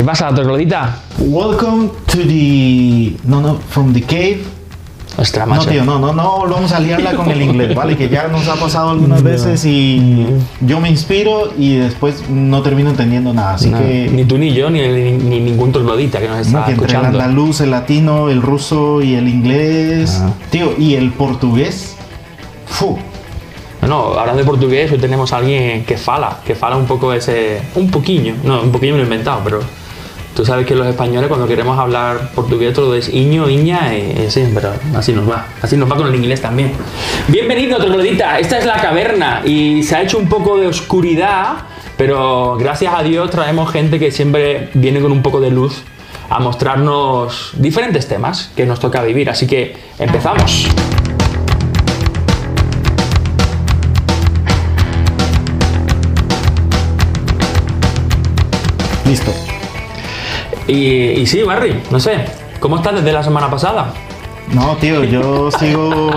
¿Qué pasa, troglodita? Welcome to the. No, no, from the cave. Ostras, No, macho. tío, no, no, no volvamos a liarla con el inglés, ¿vale? Que ya nos ha pasado algunas veces y yo me inspiro y después no termino entendiendo nada. Así No, que. Ni tú ni yo, ni, ni- ni ningún troglodita que nos no, está que entre el escuchando. andaluz, el latino, el ruso y el inglés. Ah. Tío, y el portugués. Fu. No, no, hablando de portugués, hoy tenemos a alguien que fala, que fala un poco ese. Un poquillo, no, un poquillo me lo he inventado, pero tú sabes que los españoles cuando queremos hablar portugués todo es iño, iña, y sí, pero así nos va. Así nos va con el inglés también. Bienvenido, troglodita. Esta es la caverna y se ha hecho un poco de oscuridad, pero gracias a Dios traemos gente que siempre viene con un poco de luz a mostrarnos diferentes temas que nos toca vivir. Así que empezamos. Listo. Y, y sí, Barry, no sé, ¿cómo estás desde la semana pasada? No, tío, yo sigo.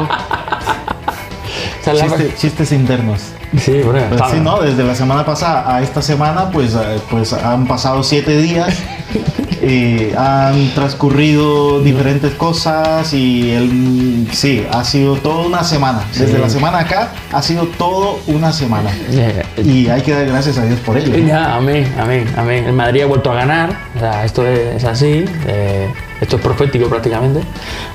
Chiste- chistes internos. Sí, bueno, Pues sí, ¿no? Desde la semana pasada a esta semana, pues, eh, pues han pasado siete días, eh, han transcurrido diferentes cosas y el, sí, ha sido toda una semana. Desde Sí. la semana acá ha sido todo una semana. Eh, Y hay que dar gracias a Dios por ello. Ya, amén, amén, amén. El Madrid ha vuelto a ganar, o sea, esto es así, eh, esto es profético prácticamente.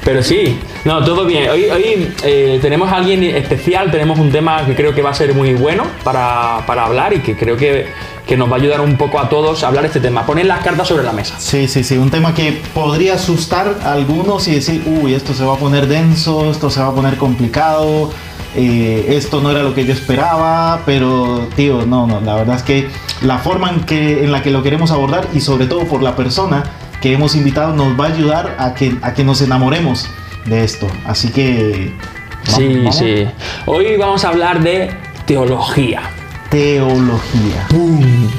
Pero sí, no, todo bien. Hoy, hoy eh, tenemos a alguien especial, tenemos un tema que creo que va a ser muy bueno para, para hablar y que creo que, que nos va a ayudar un poco a todos a hablar este tema. Poner las cartas sobre la mesa. Sí, sí, sí, un tema que podría asustar a algunos y decir, uy, esto se va a poner denso, esto se va a poner complicado, eh, esto no era lo que yo esperaba, pero tío, no, no, la verdad es que la forma en, que, en la que lo queremos abordar y sobre todo por la persona que hemos invitado nos va a ayudar a que, a que nos enamoremos de esto. Así que... vamos, Sí, vamos. sí. Hoy vamos a hablar de teología. Teología.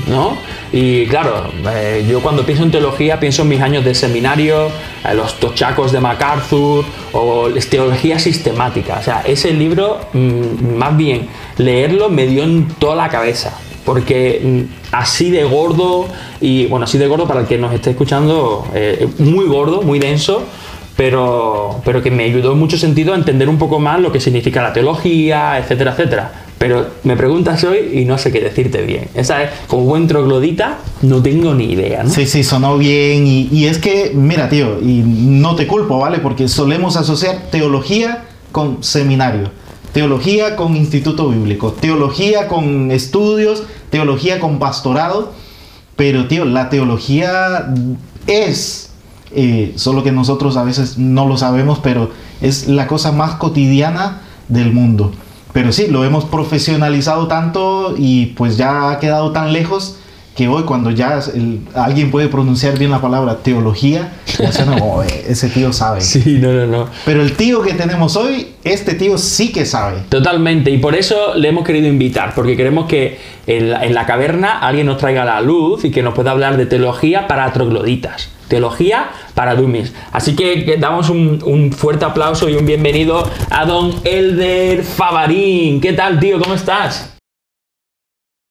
¿no? Y claro, eh, yo cuando pienso en teología pienso en mis años de seminario, eh, los tochacos de MacArthur o teología sistemática. O sea, ese libro, mm, más bien, leerlo me dio en toda la cabeza. Porque mm, así de gordo, y bueno, así de gordo para el que nos esté escuchando, eh, muy gordo, muy denso, pero, pero que me ayudó en mucho sentido a entender un poco más lo que significa la teología, etcétera, etcétera. Pero me preguntas hoy y no sé qué decirte bien. Esa es, como buen troglodita, no tengo ni idea, ¿no? Sí, sí, sonó bien. Y, y es que, mira, tío, y no te culpo, ¿vale? Porque solemos asociar teología con seminario, teología con instituto bíblico, teología con estudios, teología con pastorado. Pero, tío, la teología es, eh, solo que nosotros a veces no lo sabemos, pero es la cosa más cotidiana del mundo. Pero sí, lo hemos profesionalizado tanto y pues ya ha quedado tan lejos que hoy cuando ya el- alguien puede pronunciar bien la palabra teología, ya suena como, "Eh, ese tío sabe. Sí, no, no, no. Pero el tío que tenemos hoy, este tío sí que sabe. Totalmente, y por eso le hemos querido invitar, porque queremos que en la, en la caverna alguien nos traiga la luz y que nos pueda hablar de teología para trogloditas, teología para dummies. Así que, que damos un, un fuerte aplauso y un bienvenido a don Elder Favarín. ¿Qué tal, tío? ¿Cómo estás?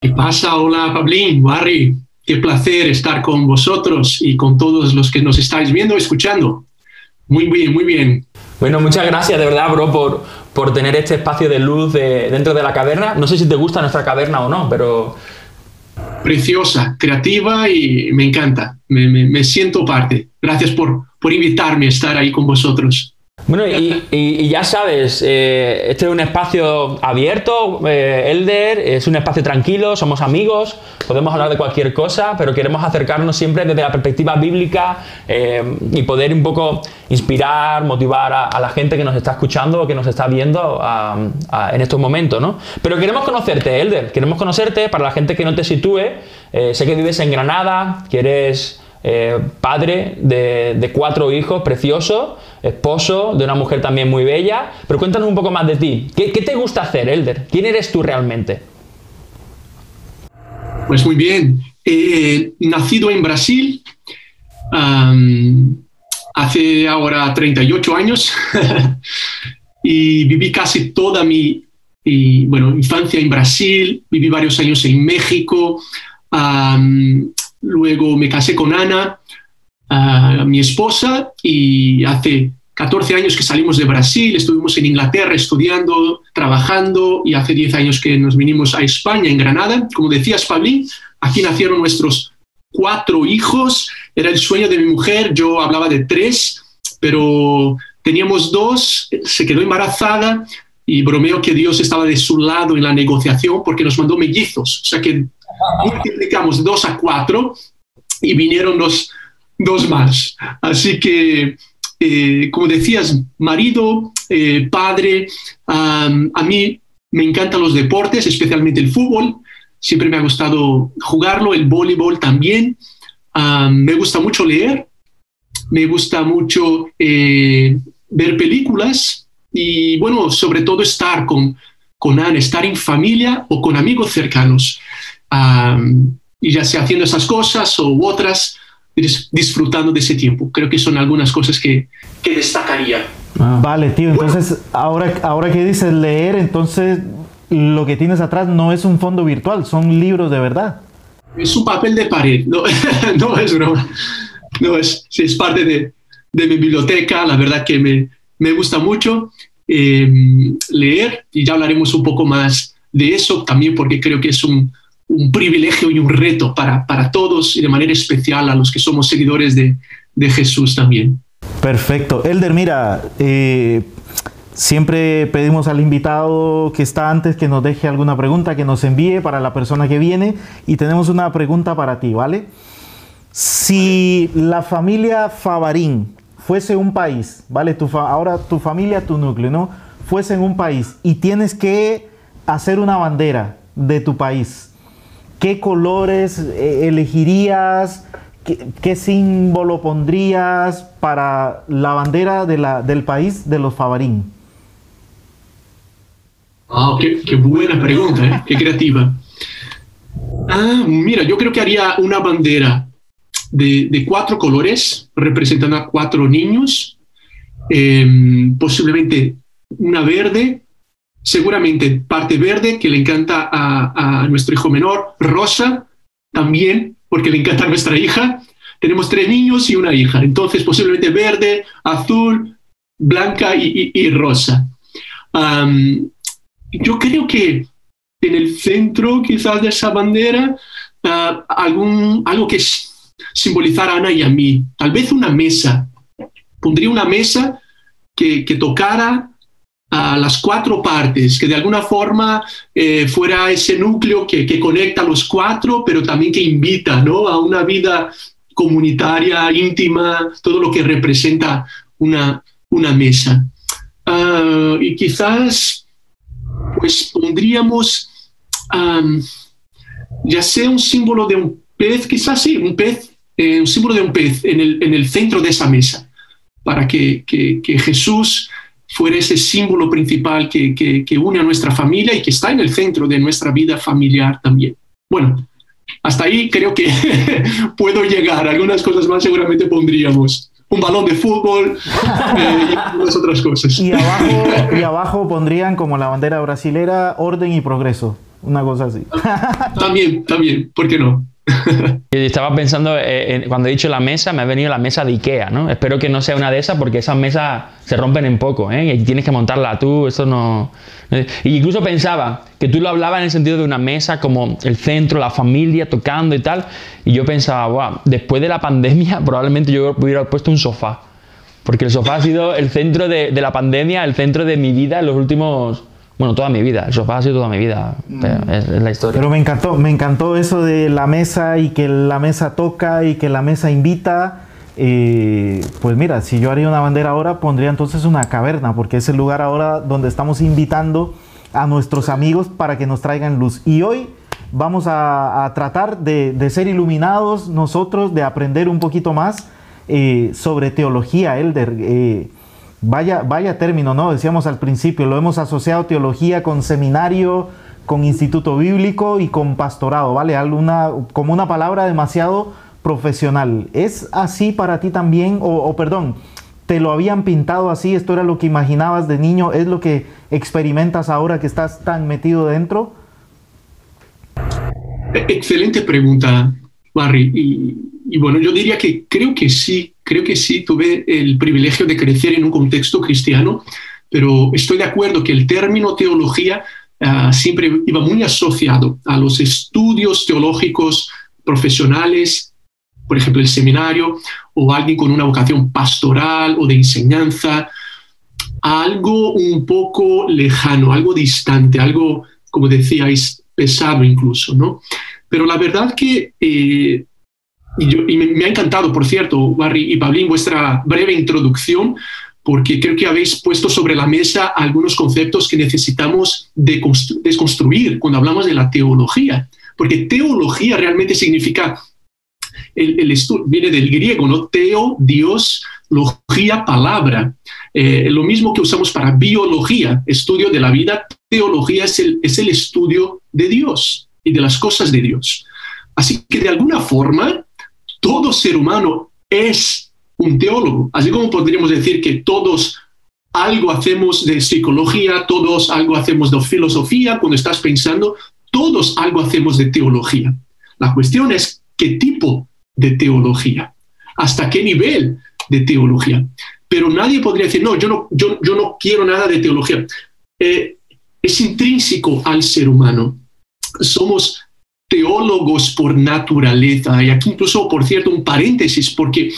¿Qué pasa? Hola, Pablín, Barry. Qué placer estar con vosotros y con todos los que nos estáis viendo escuchando. Muy bien, muy bien. Bueno, muchas gracias de verdad, bro, por, por tener este espacio de luz de- dentro de la caverna. No sé si te gusta nuestra caverna o no, pero Preciosa, creativa y me encanta. Me, me- me siento parte. Gracias por, por invitarme a estar ahí con vosotros. Bueno, y, ya sabes, eh, este es un espacio abierto, eh, Elder, es un espacio tranquilo, somos amigos, podemos hablar de cualquier cosa, pero queremos acercarnos siempre desde la perspectiva bíblica eh, y poder un poco inspirar, motivar a, a la gente que nos está escuchando o que nos está viendo a- a- en estos momentos, ¿no? Pero queremos conocerte, Elder, queremos conocerte para la gente que no te sitúe, eh, sé que vives en Granada, que eres eh, padre de, cuatro hijos preciosos, esposo de una mujer también muy bella. Pero cuéntanos un poco más de ti. ¿Qué, te gusta hacer, Elder? ¿Quién eres tú realmente? Pues muy bien. Eh, nacido en Brasil hace ahora 38 años y viví casi toda mi bueno, infancia en Brasil, viví varios años en México, luego me casé con Ana, mi esposa, y hace 14 años que salimos de Brasil, estuvimos en Inglaterra estudiando, trabajando, y hace 10 años que nos vinimos a España, en Granada. Como decías, Pablín, aquí nacieron nuestros cuatro hijos, era el sueño de mi mujer, yo hablaba de tres, pero teníamos dos, se quedó embarazada y bromeo que Dios estaba de su lado en la negociación porque nos mandó mellizos, o sea que multiplicamos dos a cuatro y vinieron los dos más. Así que, eh, como decías, marido, eh, padre, a mí me encantan los deportes, especialmente el fútbol siempre me ha gustado jugarlo, el voleibol también. me gusta mucho leer, me gusta mucho eh, ver películas y, bueno, sobre todo estar con, con Anne, estar en familia o con amigos cercanos. Y ya sea haciendo esas cosas o otras, disfrutando de ese tiempo. Creo que son algunas cosas que, que destacaría. Vale, tío, entonces ahora, ahora que dices leer, entonces lo que tienes atrás no es un fondo virtual, son libros de verdad. Es un papel de pared, no, no es broma. No es, es parte de, de, mi biblioteca, la verdad que me, me gusta mucho em, leer y ya hablaremos un poco más de eso también porque creo que es un, un privilegio y un reto para, para, todos y de manera especial a los que somos seguidores de, de Jesús también. Perfecto. Elder, mira, eh, Siempre pedimos al invitado que está antes que nos deje alguna pregunta, que nos envíe para la persona que viene. Y tenemos una pregunta para ti, ¿vale? Si la familia Favarín fuese un país, ¿vale? Tu ahora tu familia, tu núcleo, ¿no? Fuese en un país y tienes que hacer una bandera de tu país, ¿qué colores eh, elegirías? ¿Qué, símbolo pondrías para la bandera del país de los Favarín? Ah, qué, buena pregunta, ¿eh? qué creativa. Ah, mira, yo creo que haría una bandera de, cuatro colores representando a cuatro niños, em, posiblemente una verde, seguramente parte verde que le encanta a, nuestro hijo menor, rosa también, porque le encanta a nuestra hija. Tenemos tres niños y una hija, entonces posiblemente verde, azul, blanca y, rosa yo creo que en el centro quizás de esa bandera ah, algún, algo que simbolizara a Ana y a mí, tal vez una mesa. Pondría una mesa que tocara a las cuatro partes, que de alguna forma eh, fuera ese núcleo que, que, conecta a los cuatro, pero también que invita ¿no? a una vida comunitaria, íntima, todo lo que representa una, una mesa. Ah, y quizás pues pondríamos ya sea un símbolo de un pez, quizás sí, un pez, eh, un símbolo de un pez en el, en el, centro de esa mesa, para que, que, Jesús fuera ese símbolo principal que, que, une a nuestra familia y que está en el centro de nuestra vida familiar también. Bueno, hasta ahí creo que puedo llegar. Algunas cosas más seguramente pondríamos un balón de fútbol eh, y muchas otras cosas. Y abajo, y abajo pondrían como la bandera brasilera orden y progreso, una cosa así. También, también, ¿por qué no? Estaba pensando, eh, cuando he dicho la mesa, me ha venido la mesa de Ikea, ¿no? Espero que no sea una de esas porque esas mesas se rompen en poco, ¿eh? Y tienes que montarla tú, eso no... Y incluso pensaba que tú lo hablabas en el sentido de una mesa como el centro, la familia, tocando y tal. Y yo pensaba, wow, después de la pandemia probablemente yo hubiera puesto un sofá. Porque el sofá ha sido el centro de la pandemia, el centro de mi vida en los últimos bueno, toda mi vida, el sofá ha sido toda mi vida, mm. es, la historia. Pero me encantó, me encantó eso de la mesa y que la mesa toca y que la mesa invita. Eh, pues mira, si yo haría una bandera ahora, pondría entonces una caverna, porque es el lugar ahora donde estamos invitando a nuestros amigos para que nos traigan luz. Y hoy vamos a, tratar de, ser iluminados nosotros, de aprender un poquito más eh, sobre teología, Elder. Eh, Vaya, vaya término, ¿no? Decíamos al principio, lo hemos asociado teología con seminario, con instituto bíblico y con pastorado, ¿vale? Alguna, como una palabra demasiado profesional. ¿Es así para ti también? O, perdón, ¿te lo habían pintado así? ¿Esto era lo que imaginabas de niño? ¿Es lo que experimentas ahora que estás tan metido dentro? Excelente pregunta, Barry. Bueno, yo diría que creo que sí, creo que sí, tuve el privilegio de crecer en un contexto cristiano, pero estoy de acuerdo que el término teología ah, siempre iba muy asociado a los estudios teológicos profesionales, por ejemplo, el seminario, o alguien con una vocación pastoral o de enseñanza, algo un poco lejano, algo distante, algo, como decíais, pesado incluso, ¿no? Pero la verdad que, eh, y, me, ha encantado, por cierto, Barry y Pablín, vuestra breve introducción, porque creo que habéis puesto sobre la mesa algunos conceptos que necesitamos desconstruir cuando hablamos de la teología, porque teología realmente significa, el, el viene del griego, ¿no? Teo, Dios, logía, palabra. Eh, lo mismo que usamos para biología, estudio de la vida, teología es el, es el estudio de Dios y de las cosas de Dios. Así que de alguna forma, todo ser humano es un teólogo, así como podríamos decir que todos algo hacemos de psicología, todos algo hacemos de filosofía, cuando estás pensando, todos algo hacemos de teología. La cuestión es qué tipo de teología, hasta qué nivel de teología. Pero nadie podría decir, no, yo no, yo, no quiero nada de teología. Eh, es intrínseco al ser humano. Somos teólogos por naturaleza. Y aquí incluso, por cierto, un paréntesis, porque eh,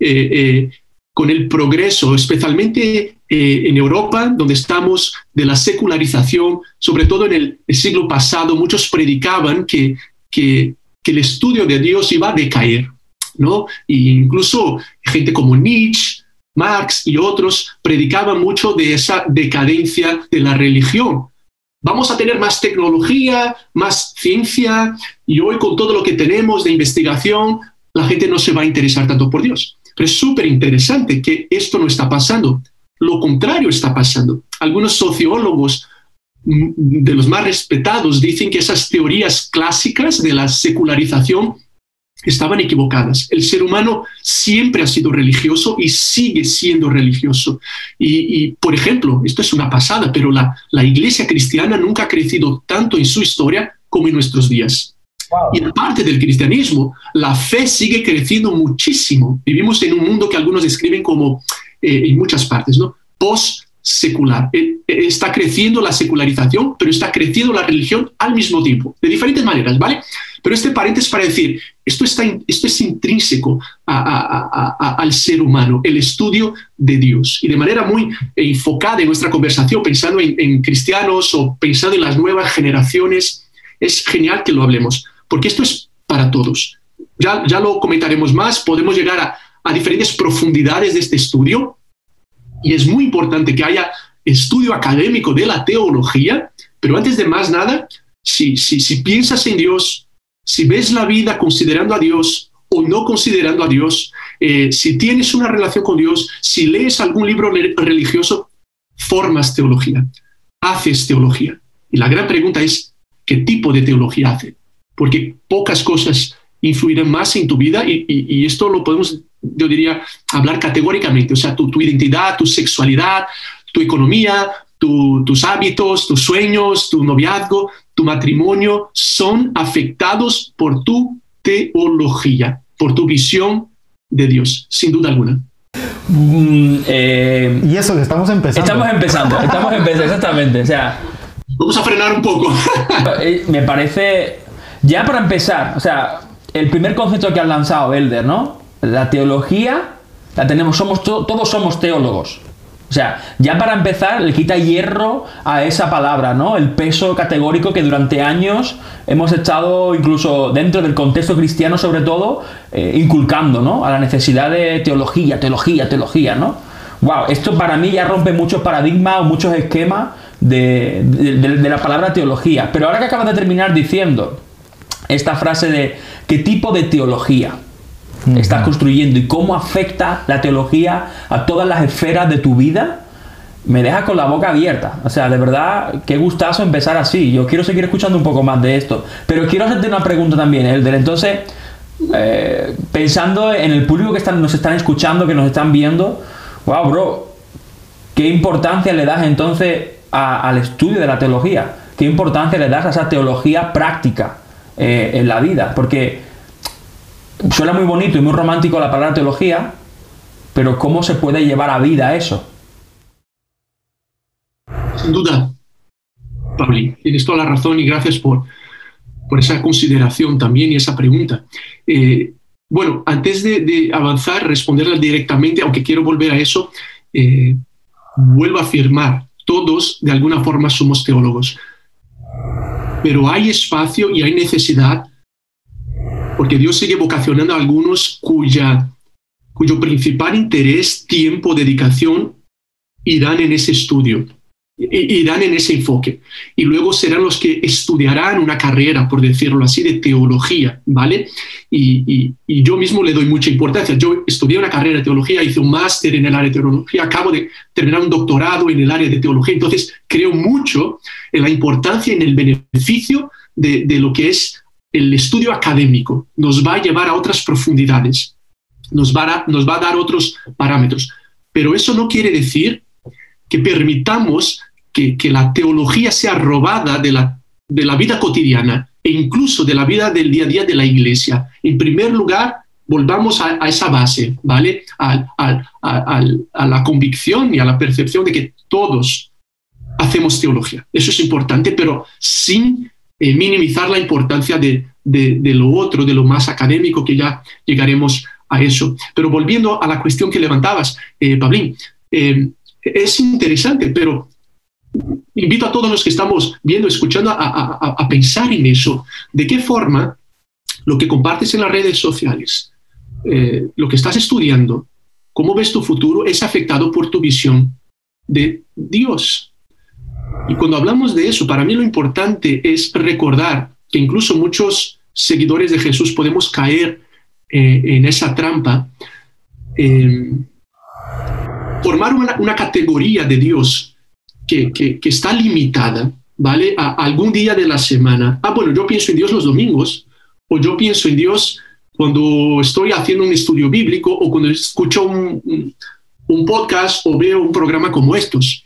eh, con el progreso, especialmente en Europa, donde estamos de la secularización, sobre todo en el, siglo pasado, muchos predicaban que, que, que, el estudio de Dios iba a decaer. ¿no? E incluso gente como Nietzsche, Marx y otros predicaban mucho de esa decadencia de la religión. Vamos a tener más tecnología, más ciencia, y hoy con todo lo que tenemos de investigación, la gente no se va a interesar tanto por Dios. Pero es súper interesante que esto no está pasando. Lo contrario está pasando. Algunos sociólogos mm, de los más respetados dicen que esas teorías clásicas de la secularización estaban equivocadas. El ser humano siempre ha sido religioso y sigue siendo religioso. Y, por ejemplo, esto es una pasada, pero la, la, iglesia cristiana nunca ha crecido tanto en su historia como en nuestros días. Y aparte del cristianismo, la fe sigue creciendo muchísimo. Vivimos en un mundo que algunos describen como, eh, en muchas partes, ¿no? Post secular. Eh, eh, está creciendo la secularización, pero está creciendo la religión al mismo tiempo, de diferentes maneras, ¿vale? Pero este paréntesis para decir, esto, está, esto es intrínseco al ser humano, el estudio de Dios. Y de manera muy enfocada en nuestra conversación, pensando en, cristianos o pensando en las nuevas generaciones, es genial que lo hablemos, porque esto es para todos. Ya, ya lo comentaremos más, podemos llegar a, a diferentes profundidades de este estudio, y es muy importante que haya estudio académico de la teología, pero antes de más nada, si, si, si piensas en Dios, si ves la vida considerando a Dios o no considerando a Dios, eh, si tienes una relación con Dios, si lees algún libro religioso, formas teología, haces teología. Y la gran pregunta es, ¿qué tipo de teología hace? Porque pocas cosas influirán más en tu vida y esto lo podemos yo diría, hablar categóricamente, o sea, tu, identidad, tu sexualidad, tu economía, tus hábitos, tus sueños, tu noviazgo, tu matrimonio, son afectados por tu teología, por tu visión de Dios, sin duda alguna. Mm, eh, y eso que estamos empezando. Estamos empezando, estamos empezando, exactamente. O sea, vamos a frenar un poco. Eh, me parece, ya para empezar, o sea, el primer concepto que han lanzado Elder, ¿no? La teología la tenemos, somos todos somos teólogos. O sea, ya para empezar, le quita hierro a esa palabra, ¿no? El peso categórico que durante años hemos estado, incluso dentro del contexto cristiano sobre todo, eh, inculcando, ¿no? A la necesidad de teología, teología, teología, ¿no? Wow, esto para mí ya rompe muchos paradigmas o muchos esquemas de, de la palabra teología. Pero ahora que acabas de terminar diciendo esta frase de ¿qué tipo de teología? Estás construyendo y cómo afecta la teología a todas las esferas de tu vida, me deja con la boca abierta. O sea, de verdad, qué gustazo empezar así. Yo quiero seguir escuchando un poco más de esto. Pero quiero hacerte una pregunta también, Elder. Entonces, eh, pensando en el público que están, nos están escuchando, que nos están viendo, wow, bro, ¿qué importancia le das entonces al estudio de la teología? ¿Qué importancia le das a esa teología práctica eh, en la vida? Porque suena muy bonito y muy romántico la palabra teología, pero ¿cómo se puede llevar a vida eso? Sin duda, Pablo, tienes toda la razón y gracias por, por esa consideración también y esa pregunta. Eh, bueno, antes de, avanzar, responderla directamente, aunque quiero volver a eso, eh, vuelvo a afirmar, todos de alguna forma somos teólogos, pero hay espacio y hay necesidad, porque Dios sigue vocacionando a algunos cuya, cuyo principal interés, tiempo, dedicación irán en ese estudio irán en ese enfoque. Y luego serán los que estudiarán una carrera, por decirlo así, de teología, ¿vale? Y, yo mismo le doy mucha importancia. Yo estudié una carrera de teología, hice un máster en el área de teología, acabo de terminar un doctorado en el área de teología, entonces creo mucho en la importancia y en el beneficio de, lo que es el estudio académico. Nos va a llevar a otras profundidades, nos va nos va a dar otros parámetros. Pero eso no quiere decir que permitamos que, la teología sea robada de la, de la vida cotidiana e incluso de la vida del día a día de la iglesia. En primer lugar, volvamos a, esa base, ¿vale? A, la convicción y a la percepción de que todos hacemos teología. Eso es importante, pero sin eh, minimizar la importancia de, lo otro, de lo más académico, que ya llegaremos a eso. Pero volviendo a la cuestión que levantabas, eh, Pablín, eh, es interesante, pero invito a todos los que estamos viendo, escuchando, a, pensar en eso. ¿De qué forma lo que compartes en las redes sociales, lo que estás estudiando, cómo ves tu futuro, es afectado por tu visión de Dios? Y cuando hablamos de eso, para mí lo importante es recordar que incluso muchos seguidores de Jesús podemos caer eh, en esa trampa. Eh, formar una, categoría de Dios que, está limitada, ¿vale? A algún día de la semana. Ah, bueno, yo pienso en Dios los domingos, o yo pienso en Dios cuando estoy haciendo un estudio bíblico, o cuando escucho un, podcast o veo un programa como estos.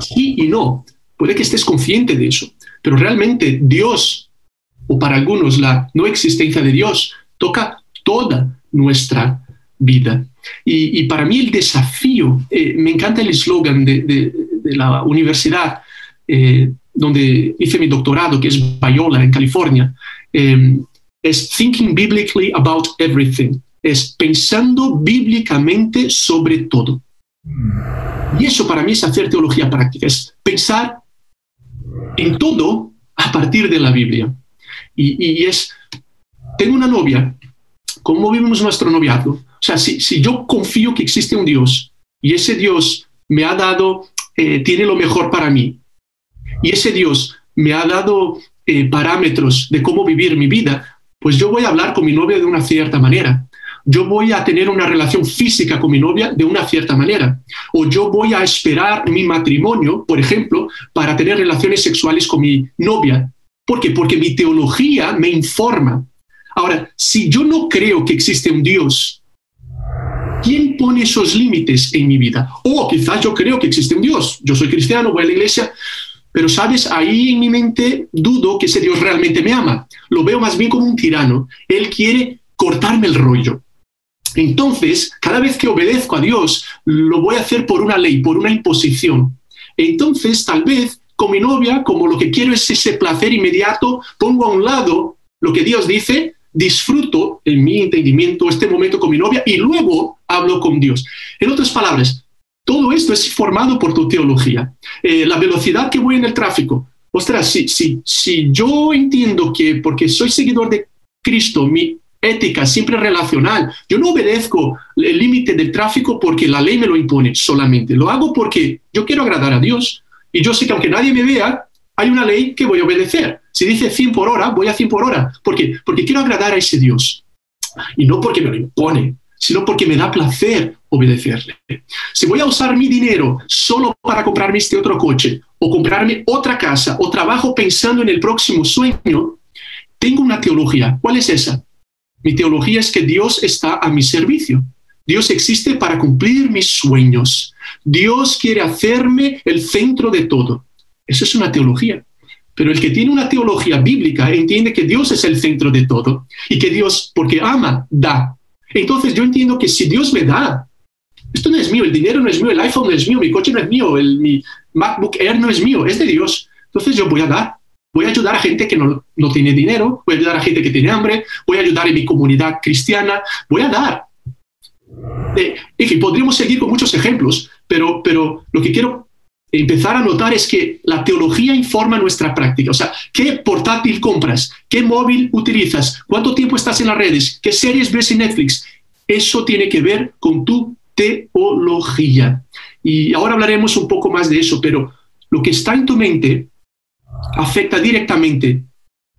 Sí y no. Puede que estés consciente de eso, pero realmente Dios, o para algunos la no existencia de Dios, toca toda nuestra vida. Y, para mí el desafío, eh, me encanta el eslogan de, la universidad eh, donde hice mi doctorado, que es Biola, en California, em, es Thinking Biblically About Everything, es pensando bíblicamente sobre todo. Y eso para mí es hacer teología práctica, es pensar en todo a partir de la Biblia. Y, es, tengo una novia, ¿cómo vivimos nuestro noviazgo? O sea, si, yo confío que existe un Dios y ese Dios me ha dado, eh, tiene lo mejor para mí, y ese Dios me ha dado eh, parámetros de cómo vivir mi vida, pues yo voy a hablar con mi novia de una cierta manera. Yo voy a tener una relación física con mi novia de una cierta manera. O yo voy a esperar mi matrimonio, por ejemplo, para tener relaciones sexuales con mi novia. ¿Por qué? Porque mi teología me informa. Ahora, si yo no creo que existe un Dios ¿Quién pone esos límites en mi vida? O quizás yo creo que existe un Dios. Yo soy cristiano, voy a la iglesia, pero sabes, ahí en mi mente dudo que ese Dios realmente me ama. Lo veo más bien como un tirano. Él quiere cortarme el rollo. Entonces, cada vez que obedezco a Dios, lo voy a hacer por una ley, por una imposición. Entonces, tal vez con mi novia, como lo que quiero es ese placer inmediato, pongo a un lado lo que Dios dice disfruto en mi entendimiento este momento con mi novia y luego hablo con Dios. En otras palabras, todo esto es formado por tu teología. Eh, la velocidad que voy en el tráfico. Ostras, si, si, si yo entiendo que porque soy seguidor de Cristo, mi ética siempre relacional, yo no obedezco el límite del tráfico porque la ley me lo impone solamente. Lo hago porque yo quiero agradar a Dios y yo sé que aunque nadie me vea, hay una ley que voy a obedecer. Si dice 100 por hora, voy a 100 por hora. ¿Por qué? Porque quiero agradar a ese Dios. Y no porque me lo impone, sino porque me da placer obedecerle. Si voy a usar mi dinero solo para comprarme este otro coche o comprarme otra casa o trabajo pensando en el próximo sueño, tengo una teología. ¿Cuál es esa? Mi teología es que Dios está a mi servicio. Dios existe para cumplir mis sueños. Dios quiere hacerme el centro de todo. Eso es una teología. Pero el que tiene una teología bíblica entiende que Dios es el centro de todo y que Dios, porque ama, da. Entonces yo entiendo que si Dios me da, esto no es mío, el dinero no es mío, el iPhone no es mío, mi coche no es mío, el, mi MacBook Air no es mío, es de Dios. Entonces yo voy a dar. Voy a ayudar a gente que no, no tiene dinero, voy a ayudar a gente que tiene hambre, voy a ayudar en mi comunidad cristiana, voy a dar. Eh, en fin, podríamos seguir con muchos ejemplos, pero, pero lo que quiero empezar a notar es que la teología informa nuestra práctica. O sea, ¿qué portátil compras? ¿Qué móvil utilizas? ¿Cuánto tiempo estás en las redes? ¿Qué series ves en Netflix? Eso tiene que ver con tu teología. Y ahora hablaremos un poco más de eso, pero lo que está en tu mente afecta directamente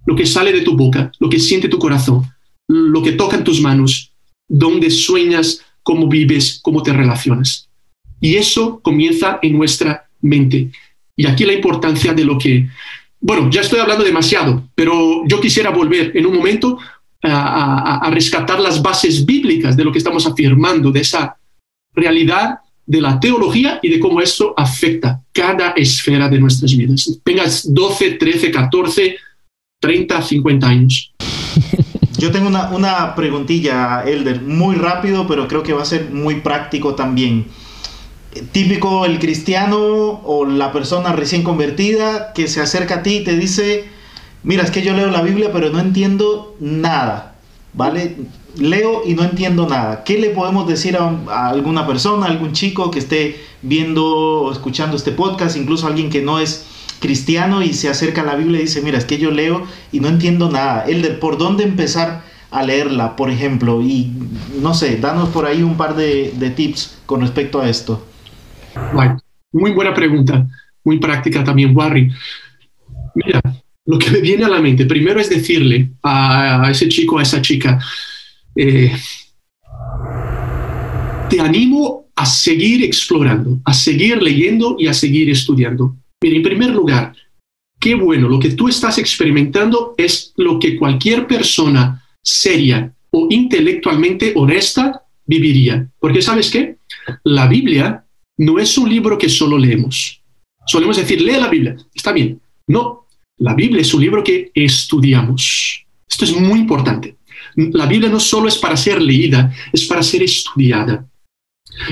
lo que sale de tu boca, lo que siente tu corazón, lo que toca en tus manos, dónde sueñas, cómo vives, cómo te relacionas. Y eso comienza en nuestra mente. Y aquí la importancia de lo que, bueno, ya estoy hablando demasiado, pero yo quisiera volver en un momento a, rescatar las bases bíblicas de lo que estamos afirmando, de esa realidad de la teología y de cómo esto afecta cada esfera de nuestras vidas. Tengas 12, 13, 14, 30, 50 años. Yo tengo una, una preguntilla, Elder, muy rápido, pero creo que va a ser muy práctico también típico el cristiano o la persona recién convertida que se acerca a ti y te dice, mira, es que yo leo la Biblia pero no entiendo nada, ¿vale? Leo y no entiendo nada. ¿Qué le podemos decir a, alguna persona, a algún chico que esté viendo o escuchando este podcast, incluso alguien que no es cristiano y se acerca a la Biblia y dice, mira, es que yo leo y no entiendo nada. Elder, ¿por dónde empezar a leerla, por ejemplo? Y no sé, danos por ahí un par de, tips con respecto a esto. Muy buena pregunta, muy práctica también, Warren. Mira, lo que me viene a la mente primero es decirle a, ese chico, a esa chica, eh, te animo a seguir explorando, a seguir leyendo y a seguir estudiando. Mira, en primer lugar, qué bueno, lo que tú estás experimentando es lo que cualquier persona seria o intelectualmente honesta viviría. Porque sabes qué? La Biblia no es un libro que solo leemos. Solemos decir, lee la Biblia. Está bien. No, la Biblia es un libro que estudiamos. Esto es muy importante. La Biblia no solo es para ser leída, es para ser estudiada.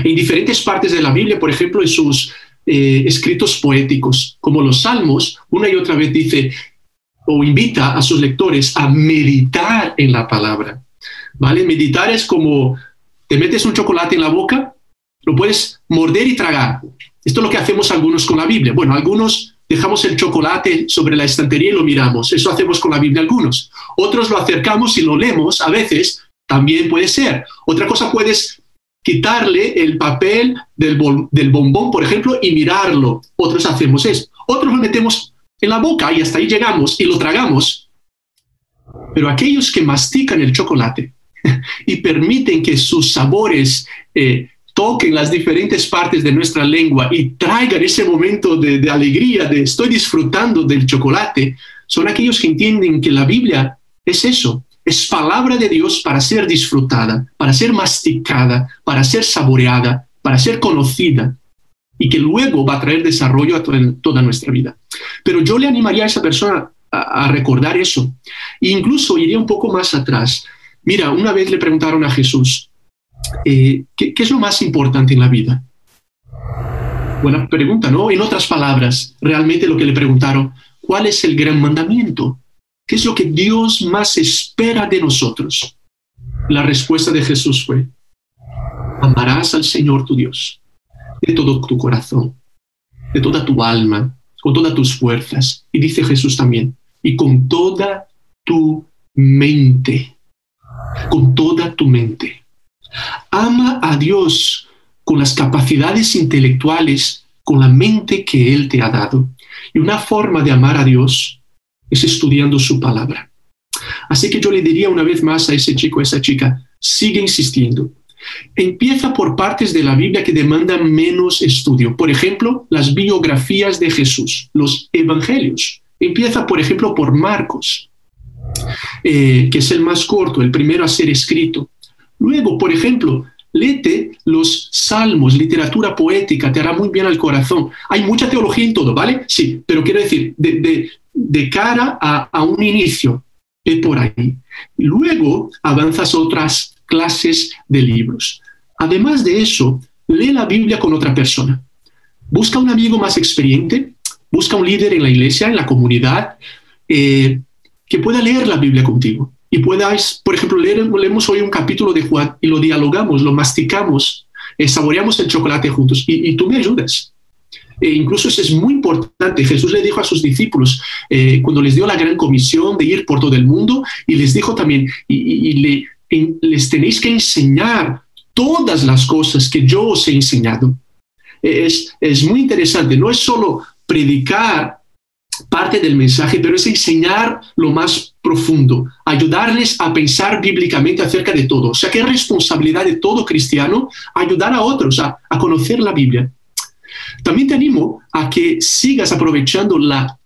En diferentes partes de la Biblia, por ejemplo, en sus eh, escritos poéticos, como los Salmos, una y otra vez dice o invita a sus lectores a meditar en la palabra. ¿Vale? Meditar es como te metes un chocolate en la boca lo puedes morder y tragar. Esto es lo que hacemos algunos con la Biblia. Bueno, algunos dejamos el chocolate sobre la estantería y lo miramos. Eso hacemos con la Biblia algunos. Otros lo acercamos y lo leemos a veces. También puede ser. Otra cosa puedes quitarle el papel del, del bombón, por ejemplo, y mirarlo. Otros hacemos eso. Otros lo metemos en la boca y hasta ahí llegamos y lo tragamos. Pero aquellos que mastican el chocolate y permiten que sus sabores eh, toquen las diferentes partes de nuestra lengua y traigan ese momento de, alegría, de estoy disfrutando del chocolate, son aquellos que entienden que la Biblia es eso, es palabra de Dios para ser disfrutada, para ser masticada, para ser saboreada, para ser conocida y que luego va a traer desarrollo a toda, nuestra vida. Pero yo le animaría a esa persona a, a recordar eso. E incluso iría un poco más atrás. Mira, una vez le preguntaron a Jesús, eh, ¿qué, es lo más importante en la vida? Buena pregunta, ¿no? En otras palabras, realmente lo que le preguntaron, ¿cuál es el gran mandamiento? ¿Qué es lo que Dios más espera de nosotros? La respuesta de Jesús fue, amarás al Señor tu Dios de todo tu corazón, de toda tu alma, con todas tus fuerzas. Y dice Jesús también, y con toda tu mente, con toda tu mente. Ama a Dios con las capacidades intelectuales, con la mente que Él te ha dado. Y una forma de amar a Dios es estudiando su palabra. Así que yo le diría una vez más a ese chico, a esa chica, sigue insistiendo. Empieza por partes de la Biblia que demandan menos estudio. Por ejemplo, las biografías de Jesús, los evangelios. Empieza, por ejemplo, por Marcos, eh, que es el más corto, el primero a ser escrito. Luego, por ejemplo, léete los salmos, literatura poética, te hará muy bien al corazón. Hay mucha teología en todo, ¿vale? Sí, pero quiero decir, de, cara a, un inicio, es por ahí. Luego avanzas otras clases de libros. Además de eso, lee la Biblia con otra persona. Busca un amigo más experiente, busca un líder en la iglesia, en la comunidad, eh, que pueda leer la Biblia contigo y puedas, por ejemplo, leer, leemos hoy un capítulo de Juan y lo dialogamos, lo masticamos, eh, saboreamos el chocolate juntos y, tú me ayudas. E incluso eso es muy importante. Jesús le dijo a sus discípulos eh, cuando les dio la gran comisión de ir por todo el mundo y les dijo también, y, le, les tenéis que enseñar todas las cosas que yo os he enseñado. Es, es muy interesante, no es solo predicar parte del mensaje, pero es enseñar lo más profundo, ayudarles a pensar bíblicamente acerca de todo. O sea que es responsabilidad de todo cristiano ayudar a otros a, conocer la Biblia. También te animo a que sigas aprovechando la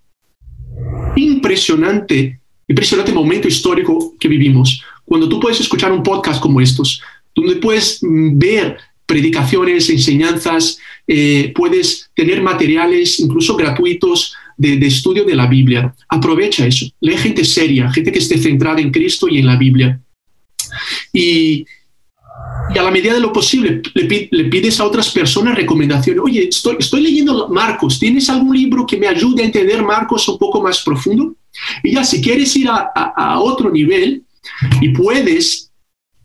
impresionante, impresionante momento histórico que vivimos, cuando tú puedes escuchar un podcast como estos, donde puedes ver predicaciones, enseñanzas, eh, puedes tener materiales incluso gratuitos de, estudio de la Biblia. Aprovecha eso. Lee gente seria, gente que esté centrada en Cristo y en la Biblia. Y, a la medida de lo posible le, pides a otras personas recomendaciones. Oye, estoy, estoy leyendo Marcos. ¿Tienes algún libro que me ayude a entender Marcos un poco más profundo? Y ya, si quieres ir a, a otro nivel y puedes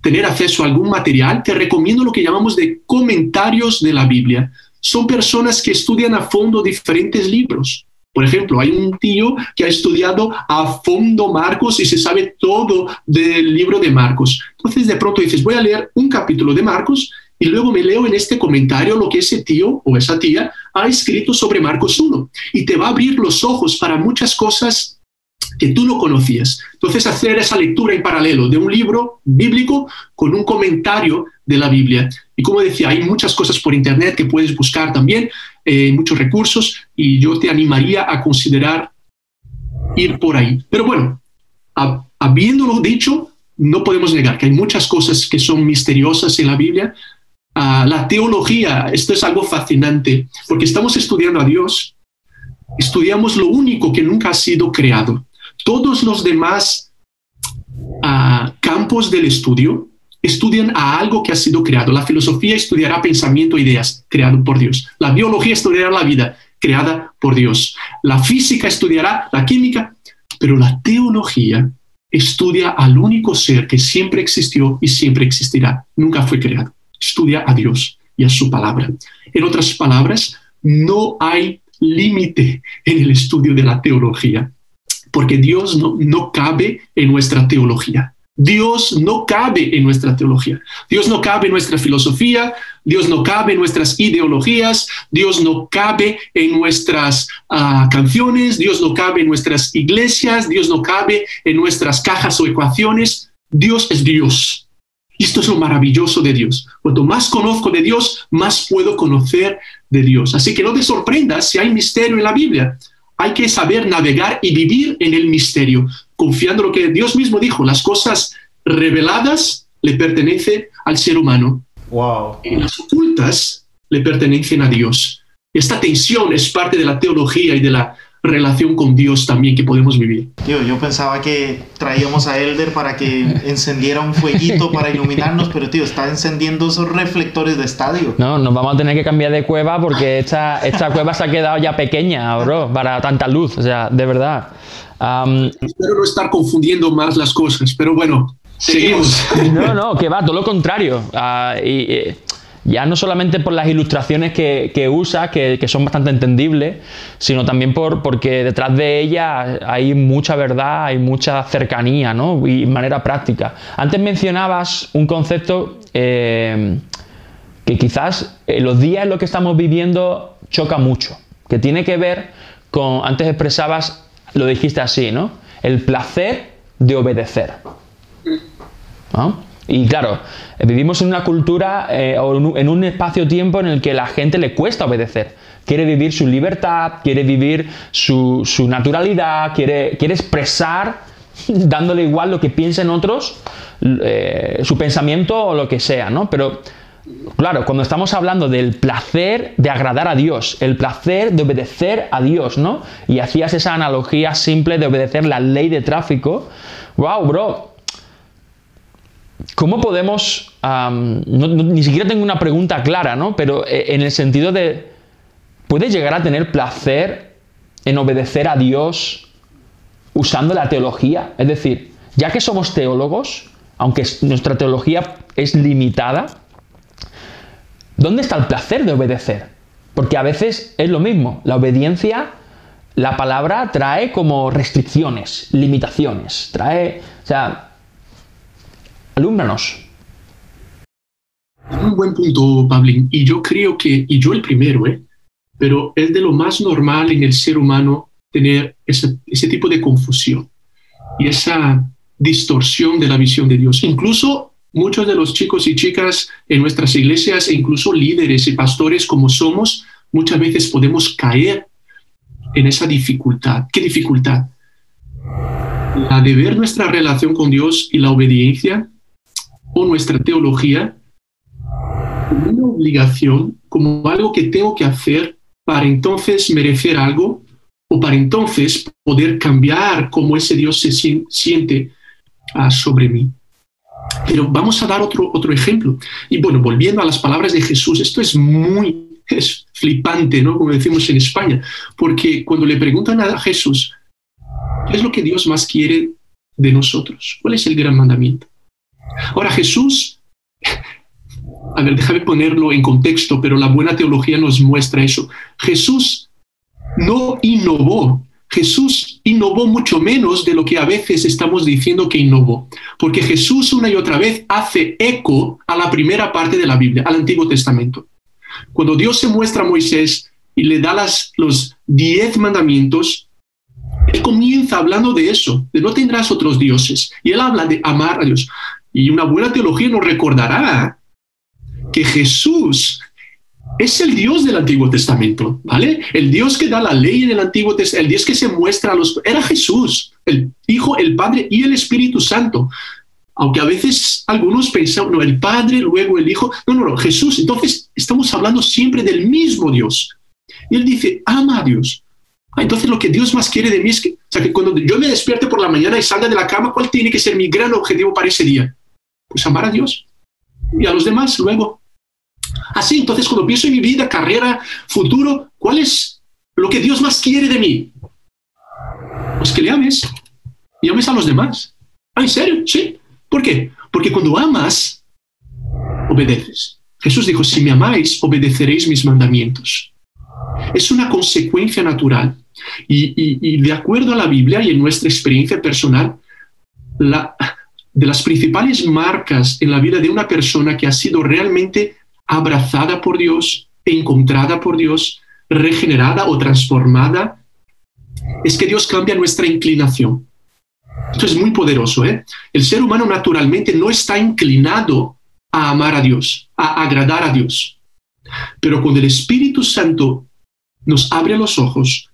tener acceso a algún material, te recomiendo lo que llamamos de comentarios de la Biblia. Son personas que estudian a fondo diferentes libros. Por ejemplo, hay un tío que ha estudiado a fondo Marcos y se sabe todo del libro de Marcos. Entonces de pronto dices, voy a leer un capítulo de Marcos y luego me leo en este comentario lo que ese tío o esa tía ha escrito sobre Marcos 1 y te va a abrir los ojos para muchas cosas que tú no conocías. Entonces hacer esa lectura en paralelo de un libro bíblico con un comentario de la Biblia. Y como decía, hay muchas cosas por Internet que puedes buscar también, eh, muchos recursos, y yo te animaría a considerar ir por ahí. Pero bueno, habiéndolo dicho, no podemos negar que hay muchas cosas que son misteriosas en la Biblia. Ah, la teología, esto es algo fascinante, porque estamos estudiando a Dios, estudiamos lo único que nunca ha sido creado. Todos los demás ah, campos del estudio estudian a algo que ha sido creado. La filosofía estudiará pensamiento e ideas, creado por Dios. La biología estudiará la vida, creada por Dios. La física estudiará la química, pero la teología estudia al único ser que siempre existió y siempre existirá. Nunca fue creado. Estudia a Dios y a su palabra. En otras palabras, no hay límite en el estudio de la teología, porque Dios no, no cabe en nuestra teología. Dios no cabe en nuestra teología. Dios no cabe en nuestra filosofía. Dios no cabe en nuestras ideologías. Dios no cabe en nuestras ah, canciones. Dios no cabe en nuestras iglesias. Dios no cabe en nuestras cajas o ecuaciones. Dios es Dios. Esto es lo maravilloso de Dios. Cuanto más conozco de Dios, más puedo conocer de Dios. Así que no te sorprendas si hay misterio en la Biblia. Hay que saber navegar y vivir en el misterio confiando en lo que Dios mismo dijo, las cosas reveladas le pertenecen al ser humano. Wow. Y las ocultas le pertenecen a Dios. Esta tensión es parte de la teología y de la relación con Dios también que podemos vivir. Tío, yo pensaba que traíamos a Elder para que encendiera un fueguito para iluminarnos, pero tío, está encendiendo esos reflectores de estadio. No, nos vamos a tener que cambiar de cueva porque esta, esta cueva se ha quedado ya pequeña, bro, para tanta luz, o sea, de verdad. Espero no estar confundiendo más las cosas, pero bueno, seguimos. No, no, que va, todo lo contrario. Ah, y, ya no solamente por las ilustraciones que, que usa, que, son bastante entendibles, sino también por, porque detrás de ella hay mucha verdad, hay mucha cercanía, ¿no? Y manera práctica. Antes mencionabas un concepto eh, que quizás en los días en los que estamos viviendo choca mucho, que tiene que ver con, antes expresabas, lo dijiste así, ¿no? El placer de obedecer. ¿no? Y claro, vivimos en una cultura eh, o en un espacio-tiempo en el que la gente le cuesta obedecer. Quiere vivir su libertad, quiere vivir su, naturalidad, quiere, quiere expresar, dándole igual lo que piensen otros, eh, su pensamiento o lo que sea, ¿no? Pero claro, cuando estamos hablando del placer de agradar a Dios, el placer de obedecer a Dios, ¿no? Y hacías esa analogía simple de obedecer la ley de tráfico. ¡Wow, bro! ¿Cómo podemos... ni siquiera tengo una pregunta clara, ¿no? Pero eh, en el sentido de... ¿Puedes llegar a tener placer en obedecer a Dios usando la teología? Es decir, ya que somos teólogos, aunque nuestra teología es limitada, ¿dónde está el placer de obedecer? Porque a veces es lo mismo, la obediencia, la palabra trae como restricciones, limitaciones, trae, o sea, alúmbranos. Un buen punto, Pablín, y yo creo que, y yo el primero, ¿eh? pero es de lo más normal en el ser humano tener ese, ese tipo de confusión y esa distorsión de la visión de Dios. Incluso muchos de los chicos y chicas en nuestras iglesias e incluso líderes y pastores como somos, muchas veces podemos caer en esa dificultad. ¿Qué dificultad? La de ver nuestra relación con Dios y la obediencia o nuestra teología como una obligación, como algo que tengo que hacer para entonces merecer algo o para entonces poder cambiar cómo ese Dios se siente sobre mí. Pero vamos a dar otro, otro ejemplo. Y bueno, volviendo a las palabras de Jesús, esto es muy es flipante, ¿no? Como decimos en España, porque cuando le preguntan a Jesús, ¿qué es lo que Dios más quiere de nosotros? ¿Cuál es el gran mandamiento? Ahora Jesús, a ver, déjame ponerlo en contexto, pero la buena teología nos muestra eso. Jesús no innovó Jesús innovó mucho menos de lo que a veces estamos diciendo que innovó, porque Jesús una y otra vez hace eco a la primera parte de la Biblia, al Antiguo Testamento. Cuando Dios se muestra a Moisés y le da las, los diez mandamientos, él comienza hablando de eso, de no tendrás otros dioses, y él habla de amar a Dios. Y una buena teología nos recordará que Jesús es el Dios del Antiguo Testamento, ¿vale? El Dios que da la ley en el Antiguo Testamento, el Dios que se muestra a los... Era Jesús, el Hijo, el Padre y el Espíritu Santo. Aunque a veces algunos pensan, no, el Padre, luego el Hijo. No, no, no, Jesús. Entonces estamos hablando siempre del mismo Dios. Y él dice, ama a Dios. Ah, entonces lo que Dios más quiere de mí es que, o sea, que cuando yo me despierte por la mañana y salga de la cama, ¿cuál tiene que ser mi gran objetivo para ese día? Pues amar a Dios y a los demás luego. Así, entonces, cuando pienso en mi vida, carrera, futuro, ¿cuál es lo que Dios más quiere de mí? Pues que le ames y ames a los demás. Ah, ¿en serio? Sí. ¿Por qué? Porque cuando amas, obedeces. Jesús dijo, si me amáis, obedeceréis mis mandamientos. Es una consecuencia natural. Y, de acuerdo a la Biblia y en nuestra experiencia personal, la, de las principales marcas en la vida de una persona que ha sido realmente abrazada por Dios, encontrada por Dios, regenerada o transformada, es que Dios cambia nuestra inclinación. Esto es muy poderoso. ¿eh? El ser humano naturalmente no está inclinado a amar a Dios, a agradar a Dios. Pero cuando el Espíritu Santo nos abre los ojos,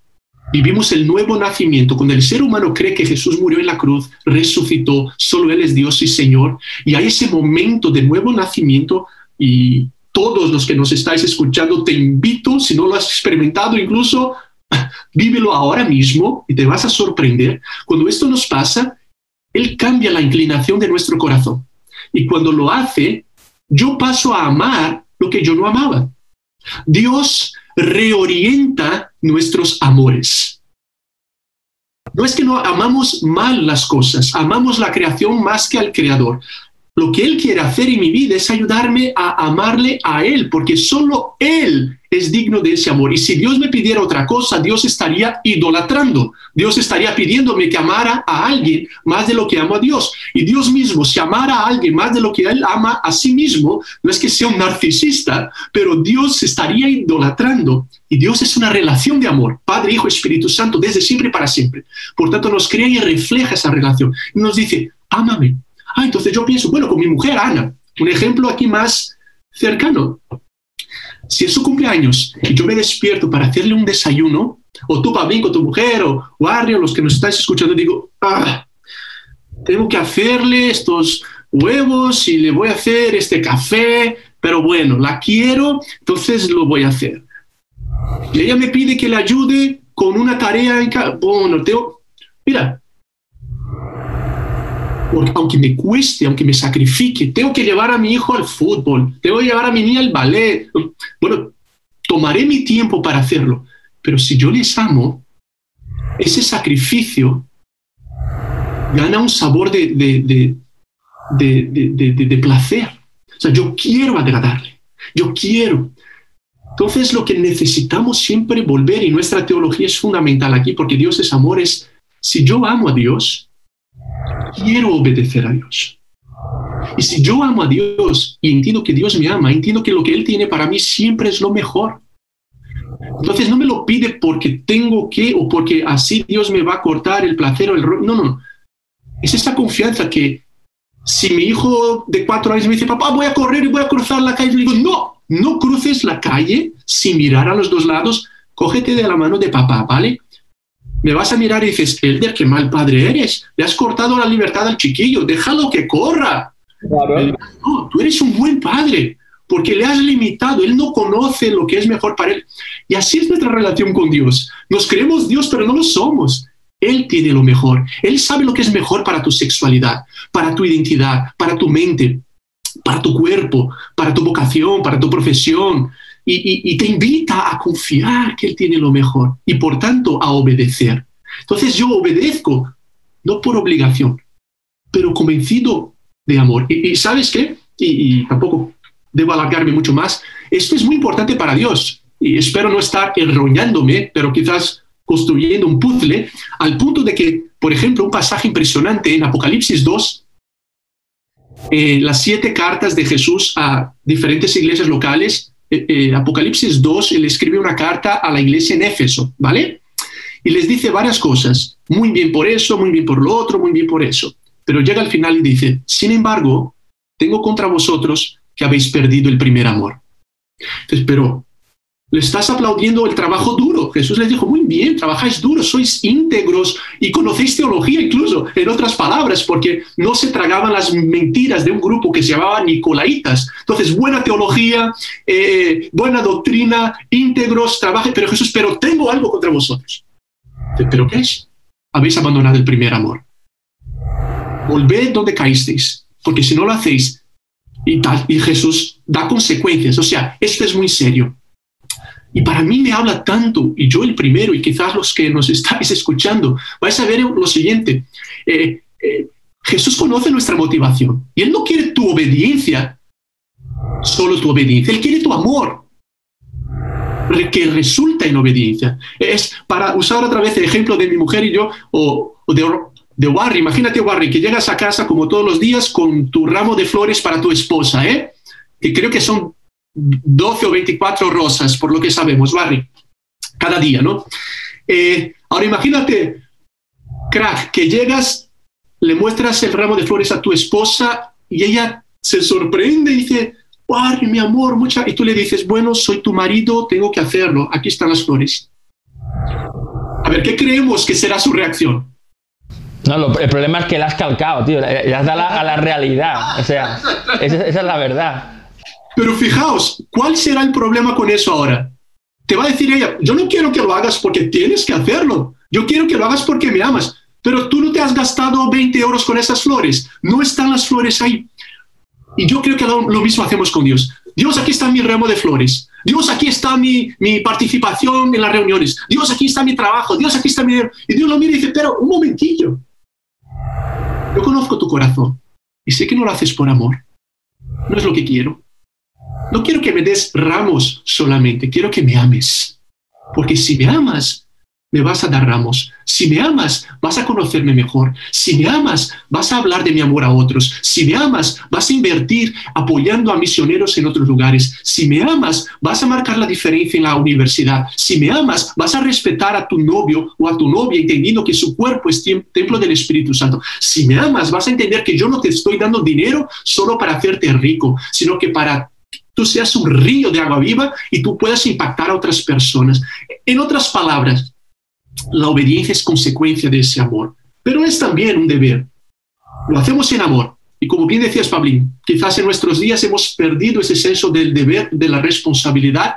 vivimos el nuevo nacimiento, cuando el ser humano cree que Jesús murió en la cruz, resucitó, solo Él es Dios y Señor, y hay ese momento de nuevo nacimiento y todos los que nos estáis escuchando, te invito, si no lo has experimentado incluso, vívelo ahora mismo y te vas a sorprender. Cuando esto nos pasa, Él cambia la inclinación de nuestro corazón. Y cuando lo hace, yo paso a amar lo que yo no amaba. Dios reorienta nuestros amores. No es que no amamos mal las cosas, amamos la creación más que al creador. Lo que Él quiere hacer en mi vida es ayudarme a amarle a Él, porque solo Él es digno de ese amor. Y si Dios me pidiera otra cosa, Dios estaría idolatrando. Dios estaría pidiéndome que amara a alguien más de lo que amo a Dios. Y Dios mismo, si amara a alguien más de lo que Él ama a sí mismo, no es que sea un narcisista, pero Dios estaría idolatrando. Y Dios es una relación de amor, Padre, Hijo, Espíritu Santo, desde siempre y para siempre. Por tanto, nos crea y refleja esa relación. Y nos dice, ámame, Ah, entonces yo pienso, bueno, con mi mujer Ana, un ejemplo aquí más cercano. Si es su cumpleaños y yo me despierto para hacerle un desayuno, o tú, Pablín, con tu mujer, o, Arrio, los que nos estáis escuchando, digo, ah, tengo que hacerle estos huevos y le voy a hacer este café pero bueno, la quiero, entonces lo voy a hacer. Y ella me pide que le ayude con una tarea en casa. Bueno, tengo, mira, aunque me cueste, aunque me sacrifique, tengo que llevar a mi hijo al fútbol, tengo que llevar a mi niña al ballet. Bueno, tomaré mi tiempo para hacerlo, pero si yo les amo, ese sacrificio gana un sabor de, de, de, de, placer. O sea, yo quiero agradarle, yo quiero. Entonces lo que necesitamos siempre volver, y nuestra teología es fundamental aquí, porque Dios es amor, es, si yo amo a Dios, quiero obedecer a Dios. Y si yo amo a Dios y entiendo que Dios me ama, entiendo que lo que Él tiene para mí siempre es lo mejor. Entonces no me lo pide porque tengo que o porque así Dios me va a cortar el placer o el... No, no. Es esta confianza que si mi hijo de cuatro años me dice, papá, voy a correr y voy a cruzar la calle, le digo, no, no cruces la calle sin mirar a los dos lados, cógete de la mano de papá, ¿vale? Me vas a mirar y dices, Elder, qué mal padre eres, le has cortado la libertad al chiquillo, déjalo que corra. No, tú eres un buen padre, porque le has limitado, él no conoce lo que es mejor para él. Y así es nuestra relación con Dios. Nos creemos Dios, pero no lo somos. Él tiene lo mejor. Él sabe lo que es mejor para tu sexualidad, para tu identidad, para tu mente, para tu cuerpo, para tu vocación, para tu profesión. Y, te invita a confiar que Él tiene lo mejor y por tanto a obedecer. Entonces yo obedezco, no por obligación, pero convencido de amor. Y, sabes qué? y tampoco debo alargarme mucho más. Esto es muy importante para Dios y espero no estar enroñándome, pero quizás construyendo un puzzle, al punto de que, por ejemplo, un pasaje impresionante en Apocalipsis 2, eh, las siete cartas de Jesús a diferentes iglesias locales, eh, eh, Apocalipsis 2, él escribe una carta a la iglesia en Éfeso, ¿vale? Y les dice varias cosas, muy bien por eso, muy bien por lo otro, muy bien por eso. Pero llega al final y dice, sin embargo, tengo contra vosotros que habéis perdido el primer amor. Entonces, pero le estás aplaudiendo el trabajo duro. Jesús les dijo, muy bien, trabajáis duro, sois íntegros y conocéis teología incluso, en otras palabras, porque no se tragaban las mentiras de un grupo que se llamaba Nicolaitas. Entonces, buena teología, eh, buena doctrina, íntegros, trabajo, pero Jesús, pero tengo algo contra vosotros. ¿Pero qué es? Habéis abandonado el primer amor. Volved donde caísteis, porque si no lo hacéis, y, tal, y Jesús da consecuencias. O sea, esto es muy serio. Y para mí me habla tanto, y yo el primero, y quizás los que nos estáis escuchando, vais a ver lo siguiente. Eh, eh, Jesús conoce nuestra motivación y Él no quiere tu obediencia, solo tu obediencia, Él quiere tu amor, que resulta en obediencia. Es para usar otra vez el ejemplo de mi mujer y yo, o, de, de Warry. Imagínate, Warry, que llegas a casa como todos los días con tu ramo de flores para tu esposa, ¿eh? que creo que son 12 o 24 rosas, por lo que sabemos, Barry, cada día, ¿no? Eh, ahora imagínate, crack, que llegas, le muestras el ramo de flores a tu esposa y ella se sorprende y dice, Barry, mi amor, mucha... Y tú le dices, bueno, soy tu marido, tengo que hacerlo, aquí están las flores. A ver, ¿qué creemos que será su reacción? No, el problema es que la has calcado, tío. La has dado a la realidad. O sea, esa es la verdad. Pero fijaos, ¿cuál será el problema con eso ahora? Te va a decir ella, yo no quiero que lo hagas porque tienes que hacerlo. Yo quiero que lo hagas porque me amas. Pero tú no te has gastado 20 euros con esas flores. No están las flores ahí. Y yo creo que lo, mismo hacemos con Dios. Dios, aquí está mi ramo de flores. Dios, aquí está mi, mi, participación en las reuniones. Dios, aquí está mi trabajo. Dios, aquí está mi... Y Dios lo mira y dice, pero un momentillo. Yo conozco tu corazón y sé que no lo haces por amor. No es lo que quiero. No quiero que me des ramos solamente, quiero que me ames. Porque si me amas, me vas a dar ramos. Si me amas, vas a conocerme mejor. Si me amas, vas a hablar de mi amor a otros. Si me amas, vas a invertir apoyando a misioneros en otros lugares. Si me amas, vas a marcar la diferencia en la universidad. Si me amas, vas a respetar a tu novio o a tu novia entendiendo que su cuerpo es templo del Espíritu Santo. Si me amas, vas a entender que yo no te estoy dando dinero solo para hacerte rico, sino que para tú seas un río de agua viva y tú puedas impactar a otras personas. En otras palabras, la obediencia es consecuencia de ese amor, pero es también un deber. Lo hacemos en amor Y como bien decías, Pablín, quizás en nuestros días hemos perdido ese senso del deber, de la responsabilidad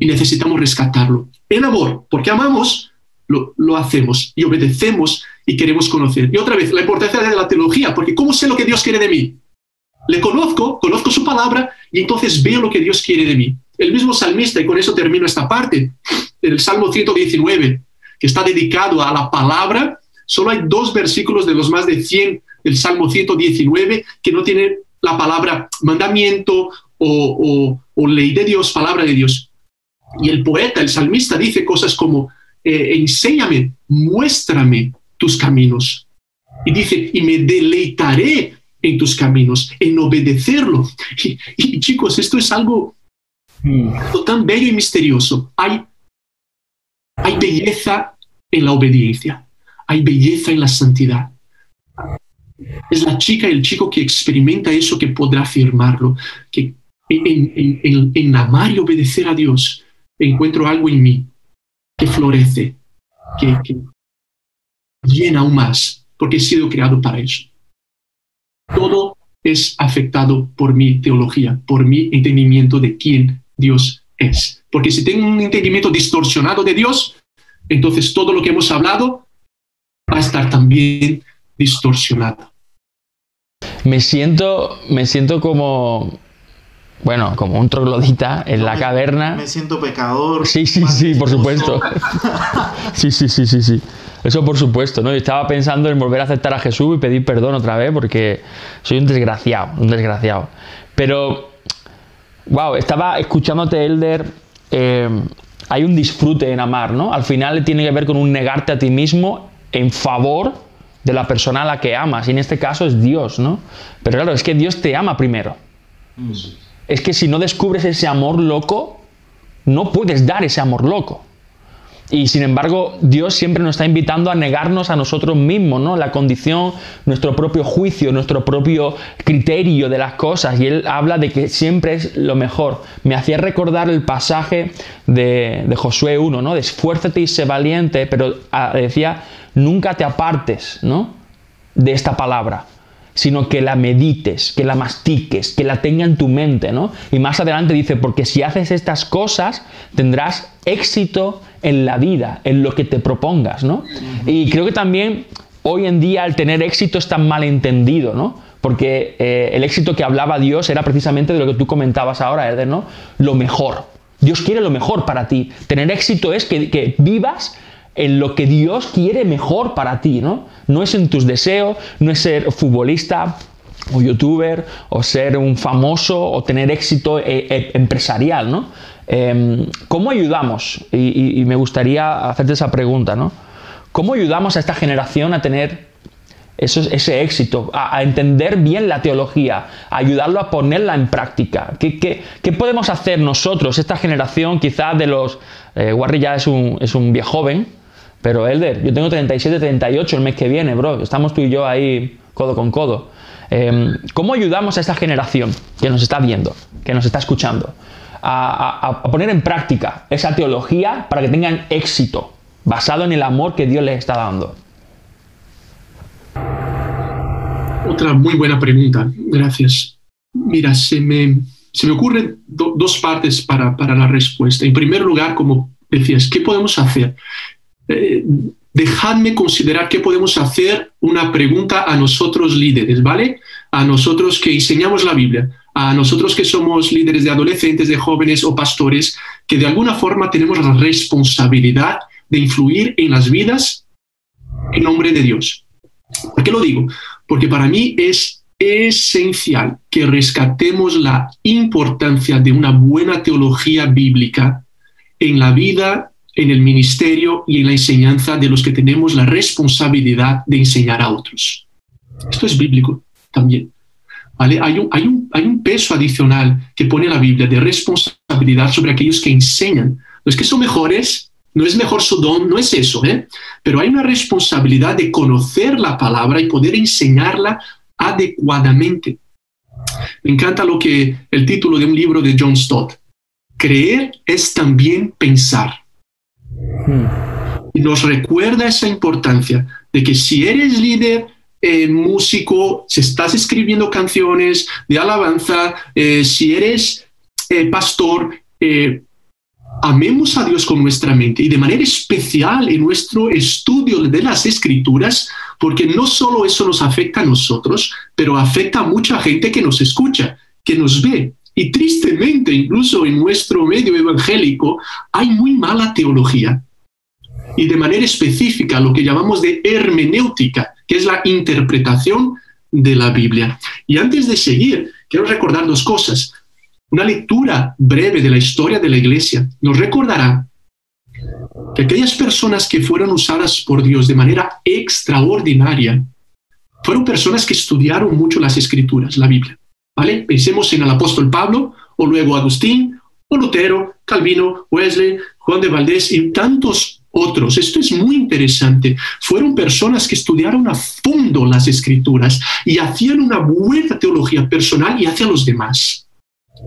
y necesitamos rescatarlo. En amor, porque amamos, lo, lo, hacemos y obedecemos y queremos conocer. Y otra vez, la importancia de la teología, porque ¿cómo sé lo que Dios quiere de mí? Le conozco, conozco su palabra y entonces veo lo que Dios quiere de mí. El mismo salmista, y con eso termino esta parte, el Salmo 119, que está dedicado a la palabra, solo hay dos versículos de los más de 100 del Salmo 119 que no tienen la palabra mandamiento o, o, ley de Dios, palabra de Dios. Y el poeta, el salmista, dice cosas como, eh, enséñame, muéstrame tus caminos. Y dice, y me deleitaré en tus caminos, en obedecerlo. Y, chicos, esto es algo mm. tan bello y misterioso. Hay, hay belleza en la obediencia, hay belleza en la santidad. Es la chica y el chico que experimenta eso que podrá afirmarlo, que en, en amar y obedecer a Dios encuentro algo en mí que florece, que, que llena aún más, porque he sido creado para eso. Todo es afectado por mi teología, por mi entendimiento de quién Dios es. Porque si tengo un entendimiento distorsionado de Dios, entonces todo lo que hemos hablado va a estar también distorsionado. Me siento, me siento como, bueno, como un troglodita en la caverna. Me siento pecador. Sí, sí, sí, por supuesto. sí, sí, sí, sí, sí. Eso por supuesto, ¿no? Yo estaba pensando en volver a aceptar a Jesús y pedir perdón otra vez porque soy un desgraciado, un desgraciado. Pero, wow, estaba escuchándote, Elder. Eh, hay un disfrute en amar, ¿no? Al final tiene que ver con un negarte a ti mismo en favor de la persona a la que amas. Y en este caso es Dios, ¿no? Pero claro, es que Dios te ama primero. Mm. Es que si no descubres ese amor loco, no puedes dar ese amor loco. Y sin embargo, Dios siempre nos está invitando a negarnos a nosotros mismos, ¿no? La condición, nuestro propio juicio, nuestro propio criterio de las cosas. Y Él habla de que siempre es lo mejor. Me hacía recordar el pasaje de, Josué 1, ¿no? De esfuérzate y sé valiente, pero ah, decía, nunca te apartes, ¿no? De esta palabra sino que la medites, que la mastiques, que la tenga en tu mente, ¿no? Y más adelante dice, porque si haces estas cosas, tendrás éxito en la vida, en lo que te propongas, ¿no? Y creo que también hoy en día el tener éxito es tan mal entendido, ¿no? Porque eh, el éxito que hablaba Dios era precisamente de lo que tú comentabas ahora, Eder, ¿no? Lo mejor. Dios quiere lo mejor para ti. Tener éxito es que, que vivas en lo que Dios quiere mejor para ti, ¿no? No es en tus deseos, no es ser futbolista o youtuber o ser un famoso o tener éxito eh, eh, empresarial, ¿no? Em, ¿Cómo ayudamos? Y, me gustaría hacerte esa pregunta, ¿no? ¿Cómo ayudamos a esta generación a tener ese éxito, a, entender bien la teología, a ayudarlo a ponerla en práctica? ¿Qué, podemos hacer nosotros, esta generación quizás de los... Eh, ya es un, es un viejo joven, pero Elder, yo tengo 37, 38 el mes que viene, bro. Estamos tú y yo ahí codo con codo. Em, ¿Cómo ayudamos a esta generación que nos está viendo, que nos está escuchando, a, poner en práctica esa teología para que tengan éxito, basado en el amor que Dios les está dando? Otra muy buena pregunta, gracias. Mira, se me, se me ocurren dos partes para, para la respuesta. En primer lugar, como decías, ¿qué podemos hacer? Eh, dejadme considerar qué podemos hacer una pregunta a nosotros líderes, ¿vale? A nosotros que enseñamos la Biblia, a nosotros que somos líderes de adolescentes, de jóvenes o pastores, que de alguna forma tenemos la responsabilidad de influir en las vidas en nombre de Dios. ¿Por qué lo digo? Porque para mí es esencial que rescatemos la importancia de una buena teología bíblica en la vida en el ministerio y en la enseñanza de los que tenemos la responsabilidad de enseñar a otros. Esto es bíblico también. ¿vale? Hay, un, hay, un, hay un peso adicional que pone la Biblia de responsabilidad sobre aquellos que enseñan. No es que son mejores, no es mejor su don, no es eso, ¿eh? pero hay una responsabilidad de conocer la palabra y poder enseñarla adecuadamente. Me encanta lo que el título de un libro de John Stott. Creer es también pensar. Y nos recuerda esa importancia de que si eres líder, eh, músico, si estás escribiendo canciones de alabanza, eh, si eres eh, pastor, amemos a Dios con nuestra mente y de manera especial en nuestro estudio de las escrituras, porque no solo eso nos afecta a nosotros, pero afecta a mucha gente que nos escucha, que nos ve. Y tristemente, incluso en nuestro medio evangélico, hay muy mala teología. Y de manera específica, lo que llamamos de hermenéutica, que es la interpretación de la Biblia. Y antes de seguir, quiero recordar dos cosas. Una lectura breve de la historia de la iglesia nos recordará que aquellas personas que fueron usadas por Dios de manera extraordinaria fueron personas que estudiaron mucho las escrituras, la Biblia. ¿Vale? Pensemos en el apóstol Pablo, o luego Agustín, o Lutero, Calvino, Wesley, Juan de Valdés y tantos otros. Esto es muy interesante. Fueron personas que estudiaron a fondo las escrituras y hacían una buena teología personal y hacia los demás.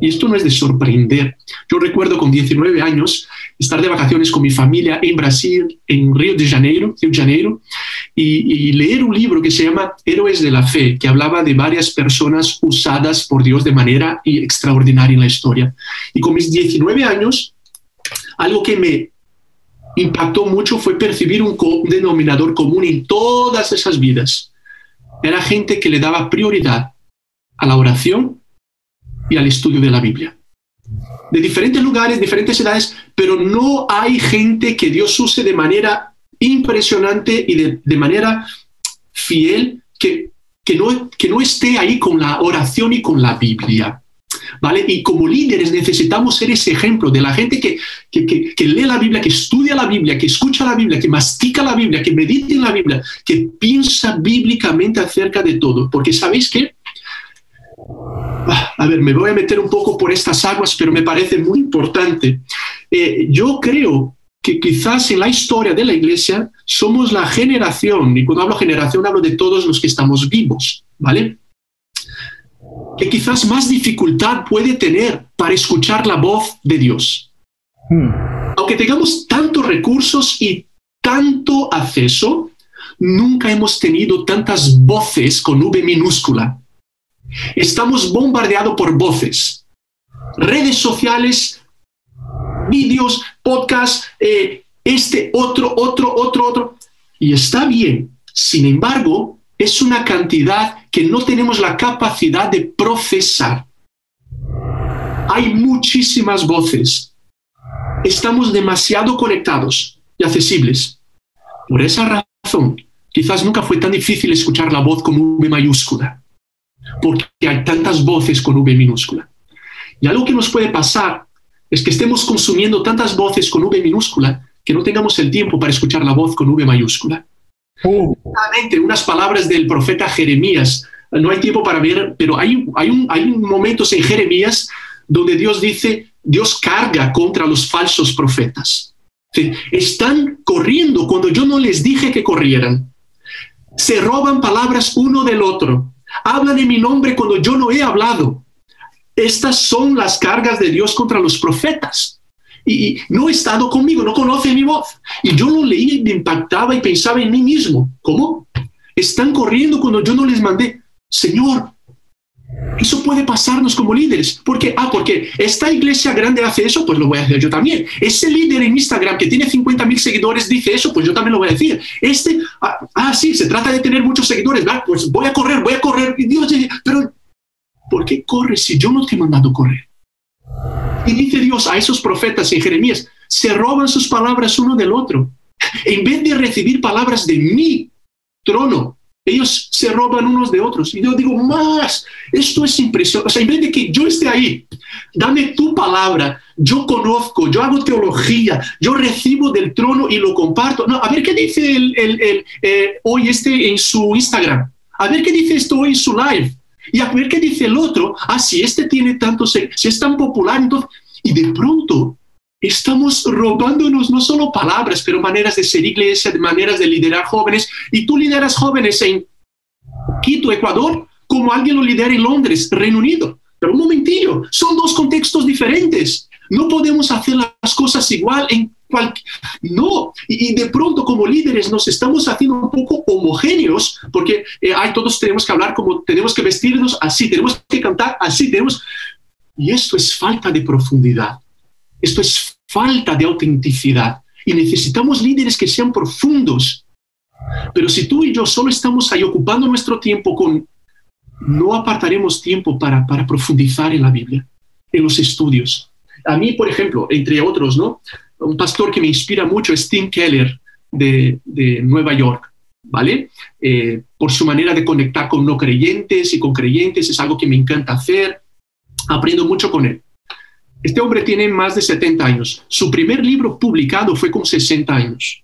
Y esto no es de sorprender. Yo recuerdo con 19 años estar de vacaciones con mi familia en Brasil, en Río de Janeiro, de Janeiro y, y, leer un libro que se llama Héroes de la Fe, que hablaba de varias personas usadas por Dios de manera extraordinaria en la historia. Y con mis 19 años, algo que me impactó mucho fue percibir un denominador común en todas esas vidas. Era gente que le daba prioridad a la oración y al estudio de la Biblia. De diferentes lugares, diferentes edades, pero no hay gente que Dios use de manera impresionante y de, manera fiel que, que, no, que no esté ahí con la oración y con la Biblia. ¿Vale? Y como líderes necesitamos ser ese ejemplo de la gente que, que, que, lee la Biblia, que estudia la Biblia, que escucha la Biblia, que mastica la Biblia, que medita en la Biblia, que piensa bíblicamente acerca de todo. Porque sabéis que, a ver, me voy a meter un poco por estas aguas, pero me parece muy importante. Eh, yo creo que quizás en la historia de la iglesia somos la generación, y cuando hablo generación hablo de todos los que estamos vivos, ¿vale? que quizás más dificultad puede tener para escuchar la voz de Dios. Hmm. Aunque tengamos tantos recursos y tanto acceso, nunca hemos tenido tantas voces con V minúscula. Estamos bombardeados por voces, redes sociales, vídeos, podcasts, eh, este, otro, otro, otro, otro. Y está bien. Sin embargo, es una cantidad que no tenemos la capacidad de procesar. Hay muchísimas voces. Estamos demasiado conectados y accesibles. Por esa razón, quizás nunca fue tan difícil escuchar la voz con V mayúscula, porque hay tantas voces con V minúscula. Y algo que nos puede pasar es que estemos consumiendo tantas voces con V minúscula que no tengamos el tiempo para escuchar la voz con V mayúscula. Uh. Unas palabras del profeta Jeremías. No hay tiempo para ver, pero hay, hay, un, hay momentos en Jeremías donde Dios dice, Dios carga contra los falsos profetas. Están corriendo cuando yo no les dije que corrieran. Se roban palabras uno del otro. Hablan en mi nombre cuando yo no he hablado. Estas son las cargas de Dios contra los profetas y no ha estado conmigo, no conoce mi voz. Y yo lo leía y me impactaba y pensaba en mí mismo. ¿Cómo? Están corriendo cuando yo no les mandé. Señor, eso puede pasarnos como líderes. porque Ah, porque esta iglesia grande hace eso, pues lo voy a hacer yo también. Ese líder en Instagram que tiene 50 mil seguidores dice eso, pues yo también lo voy a decir. Este, ah, ah sí, se trata de tener muchos seguidores, ¿verdad? Pues voy a correr, voy a correr. Y Dios, pero ¿por qué corres si yo no te he mandado correr? Y dice Dios a esos profetas en Jeremías, se roban sus palabras uno del otro. En vez de recibir palabras de mi trono, ellos se roban unos de otros. Y yo digo, más, esto es impresionante. O sea, en vez de que yo esté ahí, dame tu palabra, yo conozco, yo hago teología, yo recibo del trono y lo comparto. No, a ver qué dice el, el, eh, hoy este en su Instagram. A ver qué dice esto hoy en su live. Y a ver qué dice el otro, ah, si este tiene tanto, si es tan popular, entonces, y de pronto estamos robándonos no solo palabras, pero maneras de ser iglesia, maneras de liderar jóvenes, y tú lideras jóvenes en Quito, Ecuador, como alguien lo lidera en Londres, Reino Unido. Pero un momentillo, son dos contextos diferentes. No podemos hacer las cosas igual en no, y, de pronto como líderes nos estamos haciendo un poco homogéneos porque eh, todos tenemos que hablar como tenemos que vestirnos así, tenemos que cantar así, tenemos... Y esto es falta de profundidad, esto es falta de autenticidad y necesitamos líderes que sean profundos. Pero si tú y yo solo estamos ahí ocupando nuestro tiempo con, no apartaremos tiempo para, para profundizar en la Biblia, en los estudios. A mí, por ejemplo, entre otros, ¿no? un pastor que me inspira mucho es Tim Keller de, Nueva York, ¿vale? Eh, por su manera de conectar con no creyentes y con creyentes, es algo que me encanta hacer. Aprendo mucho con él. Este hombre tiene más de 70 años. Su primer libro publicado fue con 60 años.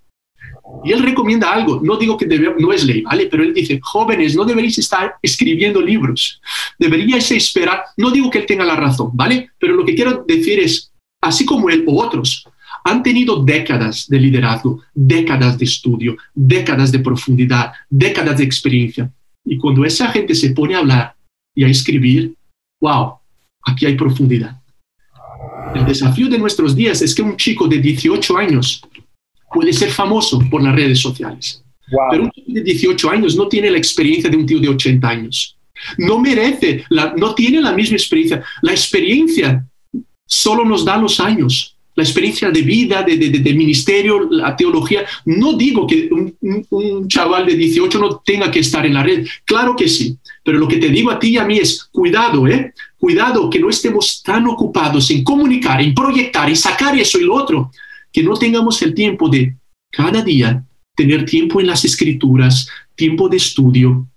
Y él recomienda algo, no digo que no es ley, ¿vale? Pero él dice, jóvenes, no deberíais estar escribiendo libros, deberíais esperar, no digo que él tenga la razón, ¿vale? Pero lo que quiero decir es, así como él o otros, han tenido décadas de liderazgo, décadas de estudio, décadas de profundidad, décadas de experiencia. Y cuando esa gente se pone a hablar y a escribir, wow, aquí hay profundidad. El desafío de nuestros días es que un chico de 18 años puede ser famoso por las redes sociales. Pero un chico de 18 años no tiene la experiencia de un tío de 80 años. No merece, no tiene la misma experiencia. La experiencia solo nos da los años la experiencia de vida, de, de, ministerio, la teología. No digo que un, chaval de 18 no tenga que estar en la red, claro que sí, pero lo que te digo a ti y a mí es, cuidado, ¿eh? Cuidado que no estemos tan ocupados en comunicar, en proyectar, en sacar eso y lo otro, que no tengamos el tiempo de cada día tener tiempo en las escrituras, tiempo de estudio,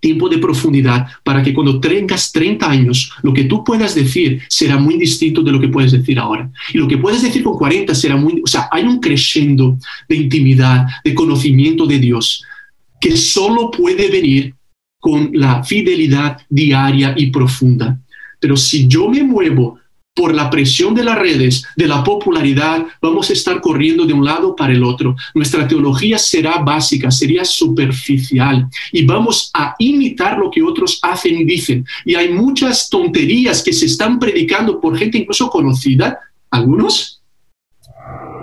tiempo de profundidad para que cuando tengas 30 años, lo que tú puedas decir será muy distinto de lo que puedes decir ahora. Y lo que puedes decir con 40 será muy... O sea, hay un crescendo de intimidad, de conocimiento de Dios, que solo puede venir con la fidelidad diaria y profunda. Pero si yo me muevo por la presión de las redes, de la popularidad, vamos a estar corriendo de un lado para el otro. Nuestra teología será básica, sería superficial y vamos a imitar lo que otros hacen y dicen. Y hay muchas tonterías que se están predicando por gente incluso conocida, algunos,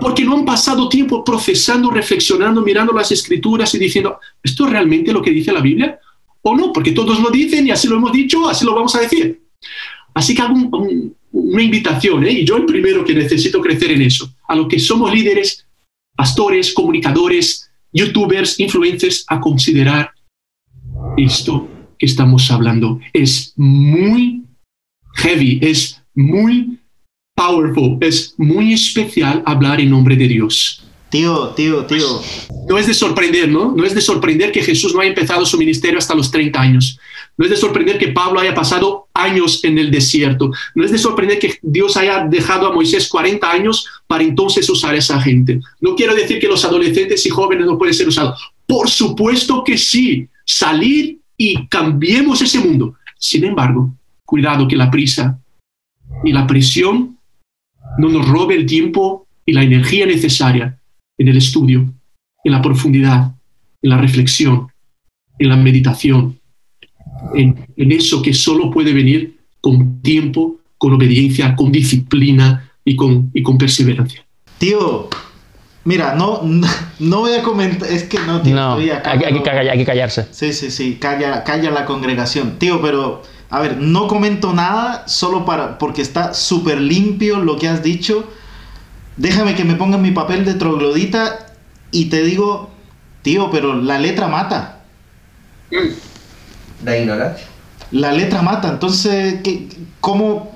porque no han pasado tiempo procesando, reflexionando, mirando las escrituras y diciendo, ¿esto es realmente lo que dice la Biblia? ¿O no? Porque todos lo dicen y así lo hemos dicho, así lo vamos a decir. Así que hago un una invitación, ¿eh? y yo el primero que necesito crecer en eso, a lo que somos líderes, pastores, comunicadores, youtubers, influencers, a considerar esto que estamos hablando. Es muy heavy, es muy powerful, es muy especial hablar en nombre de Dios. Tío, tío, tío. No es de sorprender, ¿no? No es de sorprender que Jesús no haya empezado su ministerio hasta los 30 años. No es de sorprender que Pablo haya pasado años en el desierto. No es de sorprender que Dios haya dejado a Moisés 40 años para entonces usar a esa gente. No quiero decir que los adolescentes y jóvenes no pueden ser usados. Por supuesto que sí. Salir y cambiemos ese mundo. Sin embargo, cuidado que la prisa y la presión no nos robe el tiempo y la energía necesaria en el estudio, en la profundidad, en la reflexión, en la meditación, en, eso que solo puede venir con tiempo, con obediencia, con disciplina y con, y con perseverancia. Tío, mira, no, no, voy a comentar, es que no, tío, no, hay, que callarse. Sí, sí, sí, calla, calla la congregación. Tío, pero, a ver, no comento nada solo para, porque está súper limpio lo que has dicho déjame que me ponga en mi papel de troglodita y te digo, tío, pero la letra mata. La ignorancia. La letra mata, entonces, ¿cómo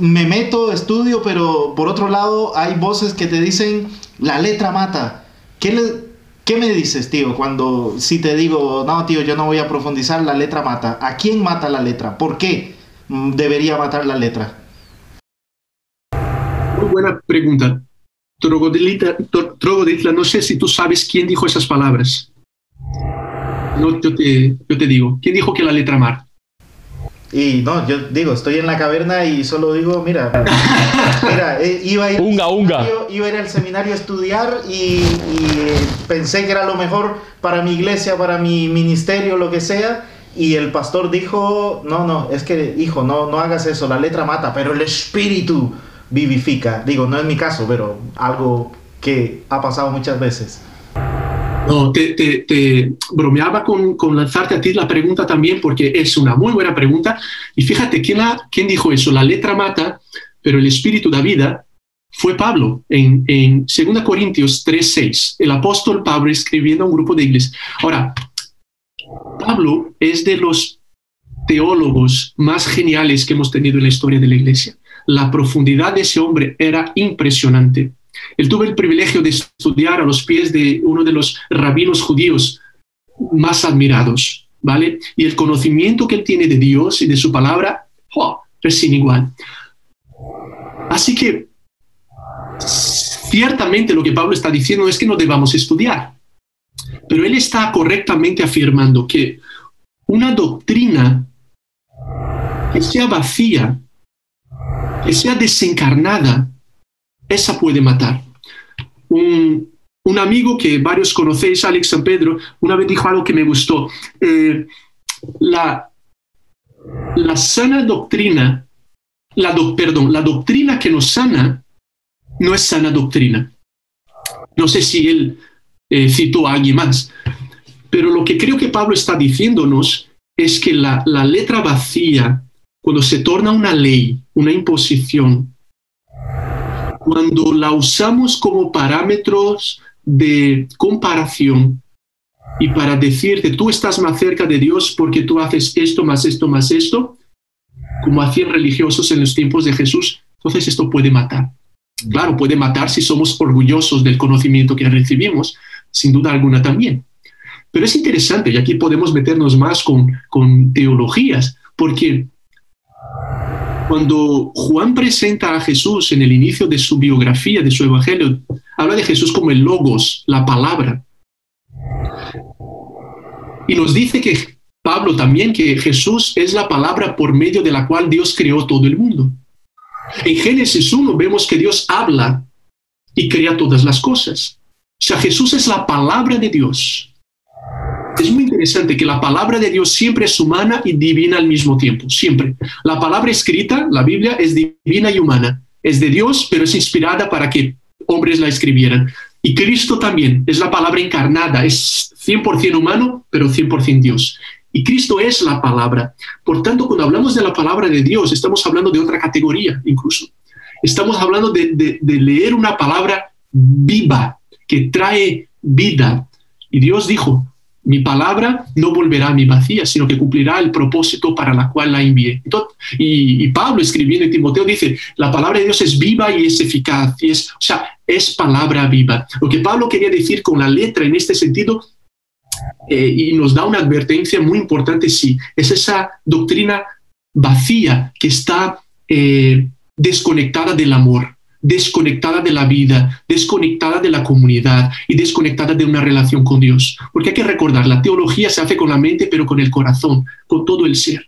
me meto, estudio, pero por otro lado hay voces que te dicen, la letra mata? ¿Qué, ¿Qué me dices, tío, cuando si te digo, no, tío, yo no voy a profundizar, la letra mata? ¿A quién mata la letra? ¿Por qué debería matar la letra? Muy buena pregunta. Trogoditla, no sé si tú sabes quién dijo esas palabras. No, yo te, yo te digo, ¿quién dijo que la letra mar? Y no, yo digo, estoy en la caverna y solo digo, mira, mira eh, iba, a ir unga, unga. iba a ir al seminario a estudiar y, pensé que era lo mejor para mi iglesia, para mi ministerio, lo que sea. Y el pastor dijo, no, no, es que, hijo, no, no hagas eso, la letra mata, pero el espíritu vivifica. Digo, no es mi caso, pero algo que ha pasado muchas veces. No, te, bromeaba con, lanzarte a ti la pregunta también porque es una muy buena pregunta. Y fíjate, ¿quién, dijo eso? La letra mata, pero el espíritu da vida. Fue Pablo en, en 2 Corintios 3:6, el apóstol Pablo escribiendo a un grupo de iglesias. Ahora, Pablo es de los teólogos más geniales que hemos tenido en la historia de la iglesia. La profundidad de ese hombre era impresionante. Él tuvo el privilegio de estudiar a los pies de uno de los rabinos judíos más admirados, ¿vale? Y el conocimiento que él tiene de Dios y de su palabra oh, es sin igual. Así que ciertamente lo que Pablo está diciendo es que no debamos estudiar, pero él está correctamente afirmando que una doctrina que sea vacía, que sea desencarnada, esa puede matar. Un, amigo que varios conocéis, Alex San Pedro, una vez dijo algo que me gustó. Eh, la, sana doctrina, la perdón, la doctrina que nos sana no es sana doctrina. No sé si él eh, citó a alguien más, pero lo que creo que Pablo está diciéndonos es que la letra vacía, cuando se torna una ley, una imposición, cuando la usamos como parámetros de comparación y para decirte tú estás más cerca de Dios porque tú haces esto más esto más esto, como hacían religiosos en los tiempos de Jesús, entonces esto puede matar. Claro, puede matar si somos orgullosos del conocimiento que recibimos, sin duda alguna también. Pero es interesante, y aquí podemos meternos más con, con teologías, porque cuando Juan presenta a Jesús en el inicio de su biografía, de su evangelio, habla de Jesús como el logos, la palabra. Y nos dice que Pablo también que Jesús es la palabra por medio de la cual Dios creó todo el mundo. En Génesis 1 vemos que Dios habla y crea todas las cosas. O sea, Jesús es la palabra de Dios es muy interesante que la palabra de Dios siempre es humana y divina al mismo tiempo, siempre. La palabra escrita, la Biblia, es divina y humana. Es de Dios, pero es inspirada para que hombres la escribieran. Y Cristo también es la palabra encarnada, es 100% humano, pero 100% Dios. Y Cristo es la palabra. Por tanto, cuando hablamos de la palabra de Dios, estamos hablando de otra categoría incluso. Estamos hablando de, de leer una palabra viva, que trae vida. Y Dios dijo, mi palabra no volverá a mi vacía, sino que cumplirá el propósito para la cual la envié. y, Pablo escribiendo en Timoteo dice, la palabra de Dios es viva y es eficaz, y es, o sea, es palabra viva. Lo que Pablo quería decir con la letra en este sentido, eh, y nos da una advertencia muy importante, sí, es esa doctrina vacía que está eh, desconectada del amor desconectada de la vida, desconectada de la comunidad y desconectada de una relación con Dios. Porque hay que recordar, la teología se hace con la mente, pero con el corazón, con todo el ser.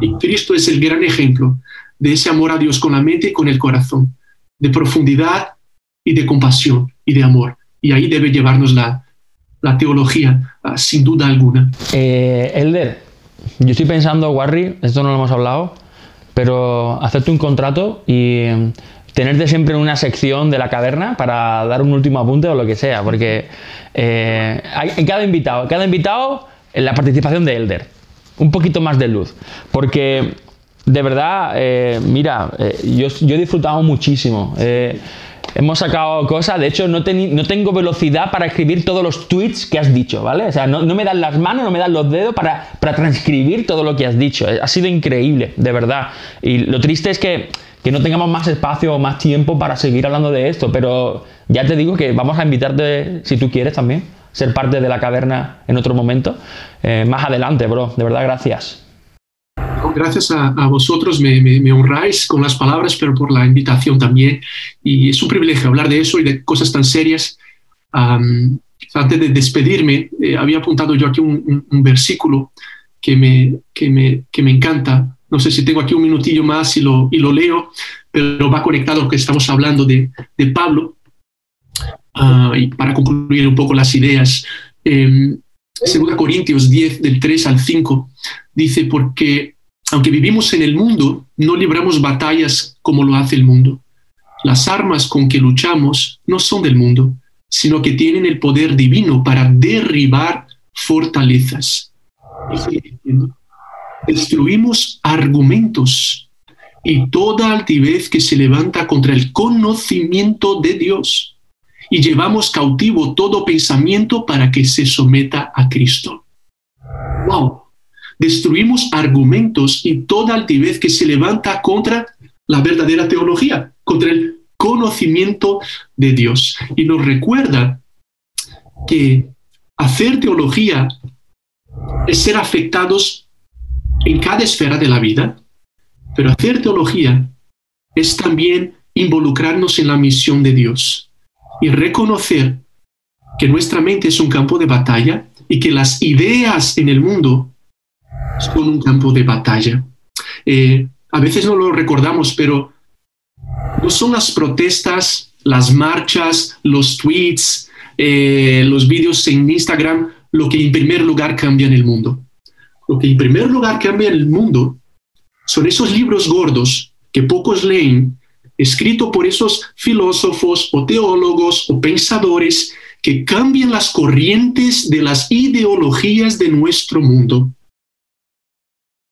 Y Cristo es el gran ejemplo de ese amor a Dios con la mente y con el corazón, de profundidad y de compasión y de amor. Y ahí debe llevarnos la, teología, ah, sin duda alguna. Eh, Elder, yo estoy pensando, Warry, esto no lo hemos hablado, pero hacerte un contrato y tenerte siempre en una sección de la caverna para dar un último apunte o lo que sea, porque eh, en cada invitado, cada invitado, en la participación de Elder, un poquito más de luz, porque de verdad, eh, mira, eh, yo, he disfrutado muchísimo. hemos sacado cosas, de hecho no, tengo velocidad para escribir todos los tweets que has dicho, ¿vale? O sea, no, me dan las manos, no me dan los dedos para transcribir todo lo que has dicho. Ha sido increíble, de verdad. Y lo triste es que que no tengamos más espacio o más tiempo para seguir hablando de esto, pero ya te digo que vamos a invitarte, si tú quieres también, ser parte de la caverna en otro momento. Eh, más adelante, bro. De verdad, gracias. Gracias a, vosotros, me, honráis con las palabras, pero por la invitación también. Y es un privilegio hablar de eso y de cosas tan serias. antes de despedirme, eh, había apuntado yo aquí un, versículo que me, que me, que me encanta, no sé si tengo aquí un minutillo más y lo, y lo leo, pero va conectado a lo que estamos hablando de, de Pablo. Ah, y para concluir un poco las ideas, eh, 2 Corintios 10, del 3 al 5, dice, porque aunque vivimos en el mundo, no libramos batallas como lo hace el mundo. las armas con que luchamos no son del mundo, sino que tienen el poder divino para derribar fortalezas. Destruimos argumentos y toda altivez que se levanta contra el conocimiento de Dios y llevamos cautivo todo pensamiento para que se someta a Cristo. ¡Wow! Destruimos argumentos y toda altivez que se levanta contra la verdadera teología, contra el conocimiento de Dios. Y nos recuerda que hacer teología es ser afectados en cada esfera de la vida, pero hacer teología es también involucrarnos en la misión de Dios y reconocer que nuestra mente es un campo de batalla y que las ideas en el mundo son un campo de batalla. Eh, a veces no lo recordamos, pero no son las protestas, las marchas, los tweets, eh, los vídeos en Instagram lo que en primer lugar cambia en el mundo. Lo que en primer lugar cambia el mundo. Son esos libros gordos que pocos leen, escritos por esos filósofos o teólogos o pensadores que cambian las corrientes de las ideologías de nuestro mundo.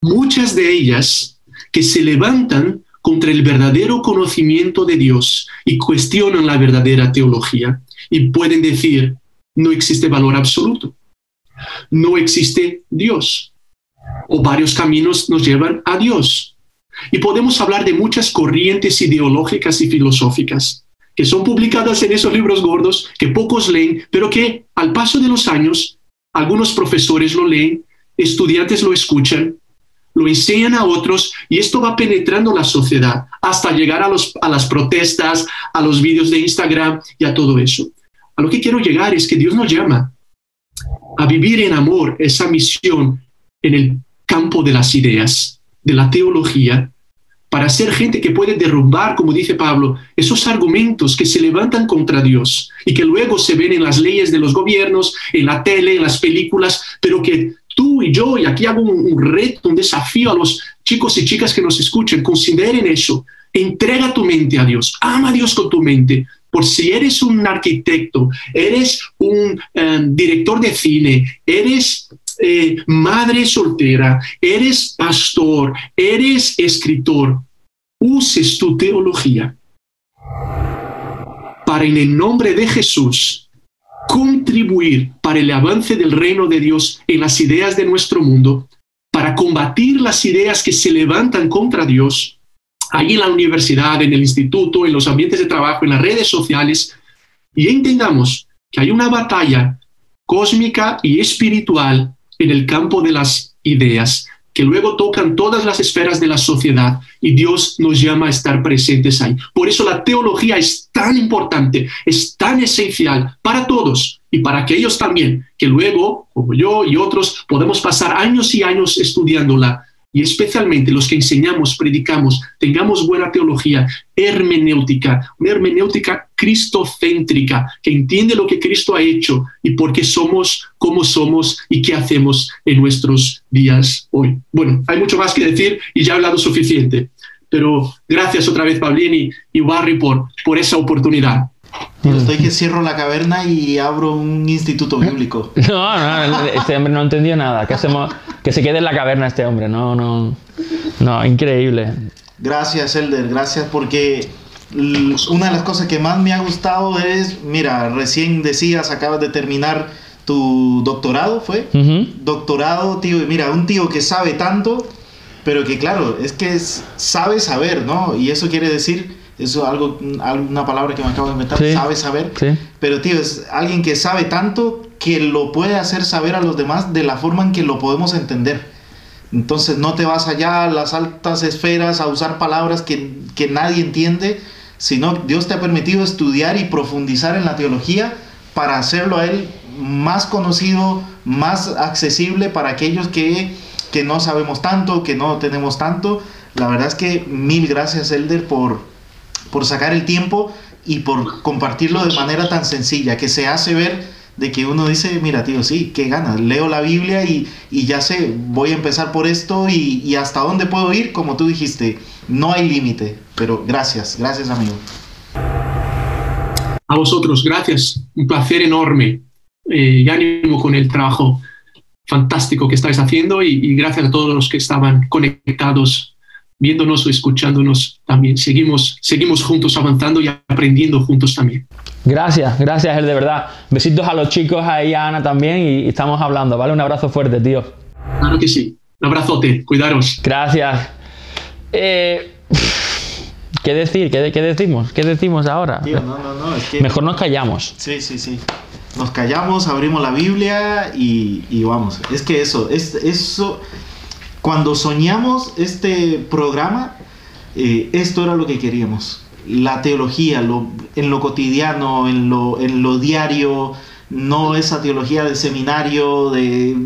Muchas de ellas que se levantan contra el verdadero conocimiento de Dios y cuestionan la verdadera teología y pueden decir, no existe valor absoluto, no existe Dios, o varios caminos nos llevan a Dios. Y podemos hablar de muchas corrientes ideológicas y filosóficas que son publicadas en esos libros gordos que pocos leen, pero que al paso de los años algunos profesores lo leen, estudiantes lo escuchan, lo enseñan a otros y esto va penetrando la sociedad hasta llegar a, los, a las protestas, a los vídeos de Instagram y a todo eso. A lo que quiero llegar es que Dios nos llama a vivir en amor esa misión en el campo de las ideas, de la teología, para ser gente que puede derrumbar, como dice Pablo, esos argumentos que se levantan contra Dios y que luego se ven en las leyes de los gobiernos, en la tele, en las películas, pero que tú y yo, y aquí hago un, reto, un desafío a los chicos y chicas que nos escuchen, consideren eso, entrega tu mente a Dios, ama a Dios con tu mente, por si eres un arquitecto, eres un eh, director de cine, eres eh, madre soltera, eres pastor, eres escritor, uses tu teología para en el nombre de Jesús contribuir para el avance del reino de Dios en las ideas de nuestro mundo, para combatir las ideas que se levantan contra Dios ahí en la universidad, en el instituto, en los ambientes de trabajo, en las redes sociales, y entendamos que hay una batalla cósmica y espiritual en el campo de las ideas que luego tocan todas las esferas de la sociedad y Dios nos llama a estar presentes ahí. Por eso la teología es tan importante, es tan esencial para todos y para aquellos también que luego, como yo y otros, podemos pasar años y años estudiándola y especialmente los que enseñamos, predicamos, tengamos buena teología, hermenéutica, una hermenéutica cristocéntrica, que entiende lo que Cristo ha hecho y por qué somos como somos y qué hacemos en nuestros días hoy. Bueno, hay mucho más que decir y ya he hablado suficiente, pero gracias otra vez, Pablini y Barry, por, por esa oportunidad. Estoy que cierro la caverna y abro un instituto bíblico. No, no, este hombre no entendió nada. ¿Qué hacemos? que se quede en la caverna este hombre. No, no, no, increíble. Gracias, Elder, gracias porque una de las cosas que más me ha gustado es, mira, recién decías, acabas de terminar tu doctorado, ¿fue? Doctorado, tío, mira, un tío que sabe tanto, pero que claro, es que sabe saber, ¿no? Y eso quiere decir, eso algo, una palabra que me acabo de inventar, sabe saber, pero tío, es alguien que sabe tanto que lo puede hacer saber a los demás de la forma en que lo podemos entender. Entonces no te vas allá a las altas esferas a usar palabras que, que nadie entiende, sino Dios te ha permitido estudiar y profundizar en la teología para hacerlo a Él más conocido, más accesible para aquellos que, que no sabemos tanto, que no tenemos tanto. La verdad es que mil gracias, Elder, por, por sacar el tiempo y por compartirlo de manera tan sencilla, que se hace ver de que uno dice, mira tío, sí, qué ganas, leo la Biblia y, ya sé, voy a empezar por esto y, y, hasta dónde puedo ir, como tú dijiste, no hay límite, pero gracias, gracias amigo. a vosotros, gracias. Un placer enorme. Eh, y ánimo con el trabajo fantástico que estáis haciendo y, y gracias a todos los que estaban conectados viéndonos o escuchándonos también. Seguimos, seguimos juntos avanzando y aprendiendo juntos también. Gracias, gracias, él de verdad. Besitos a los chicos, ahí a Ana también y, y estamos hablando, ¿vale? Un abrazo fuerte, tío. Claro que sí. Un abrazote, cuidaros. Gracias. Eh, ¿Qué decir? ¿Qué, qué decimos? ¿Qué decimos ahora? Tío, no, no, no, es que... Mejor nos callamos. Sí, sí, sí. Nos callamos, abrimos la Biblia y, y vamos. Es que eso, es, eso, cuando soñamos este programa, eh, esto era lo que queríamos. La teología, lo, en lo cotidiano, en lo, en lo diario, no esa teología de seminario, de...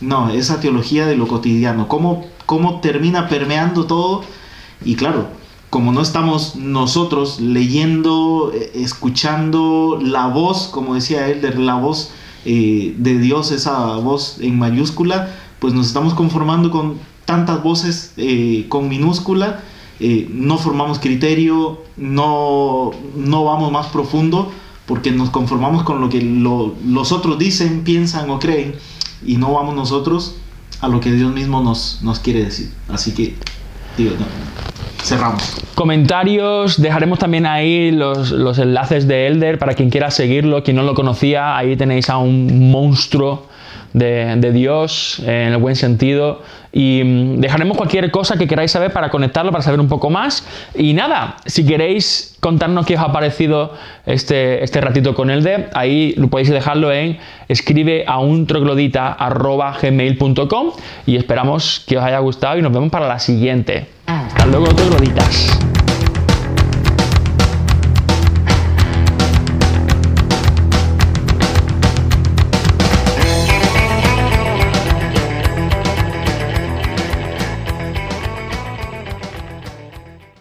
No, esa teología de lo cotidiano. Cómo, cómo termina permeando todo. Y claro, como no estamos nosotros leyendo, eh, escuchando la voz, como decía él, de la voz eh, de Dios, esa voz en mayúscula, pues nos estamos conformando con tantas voces eh, con minúscula, eh, no formamos criterio, no, no vamos más profundo, porque nos conformamos con lo que lo- los otros dicen, piensan o creen, y no vamos nosotros a lo que Dios mismo nos, nos quiere decir. Así que, cerramos. Comentarios, dejaremos también ahí los, los enlaces de Elder para quien quiera seguirlo, quien no lo conocía, ahí tenéis a un monstruo de, de Dios eh, en el buen sentido y mm, dejaremos cualquier cosa que queráis saber para conectarlo, para saber un poco más y nada, si queréis contarnos qué os ha parecido este, este ratito con Elder, ahí lo podéis dejarlo en escribe a un troglodita.gmail.com y esperamos que os haya gustado y nos vemos para la siguiente. Hasta luego trogloditas.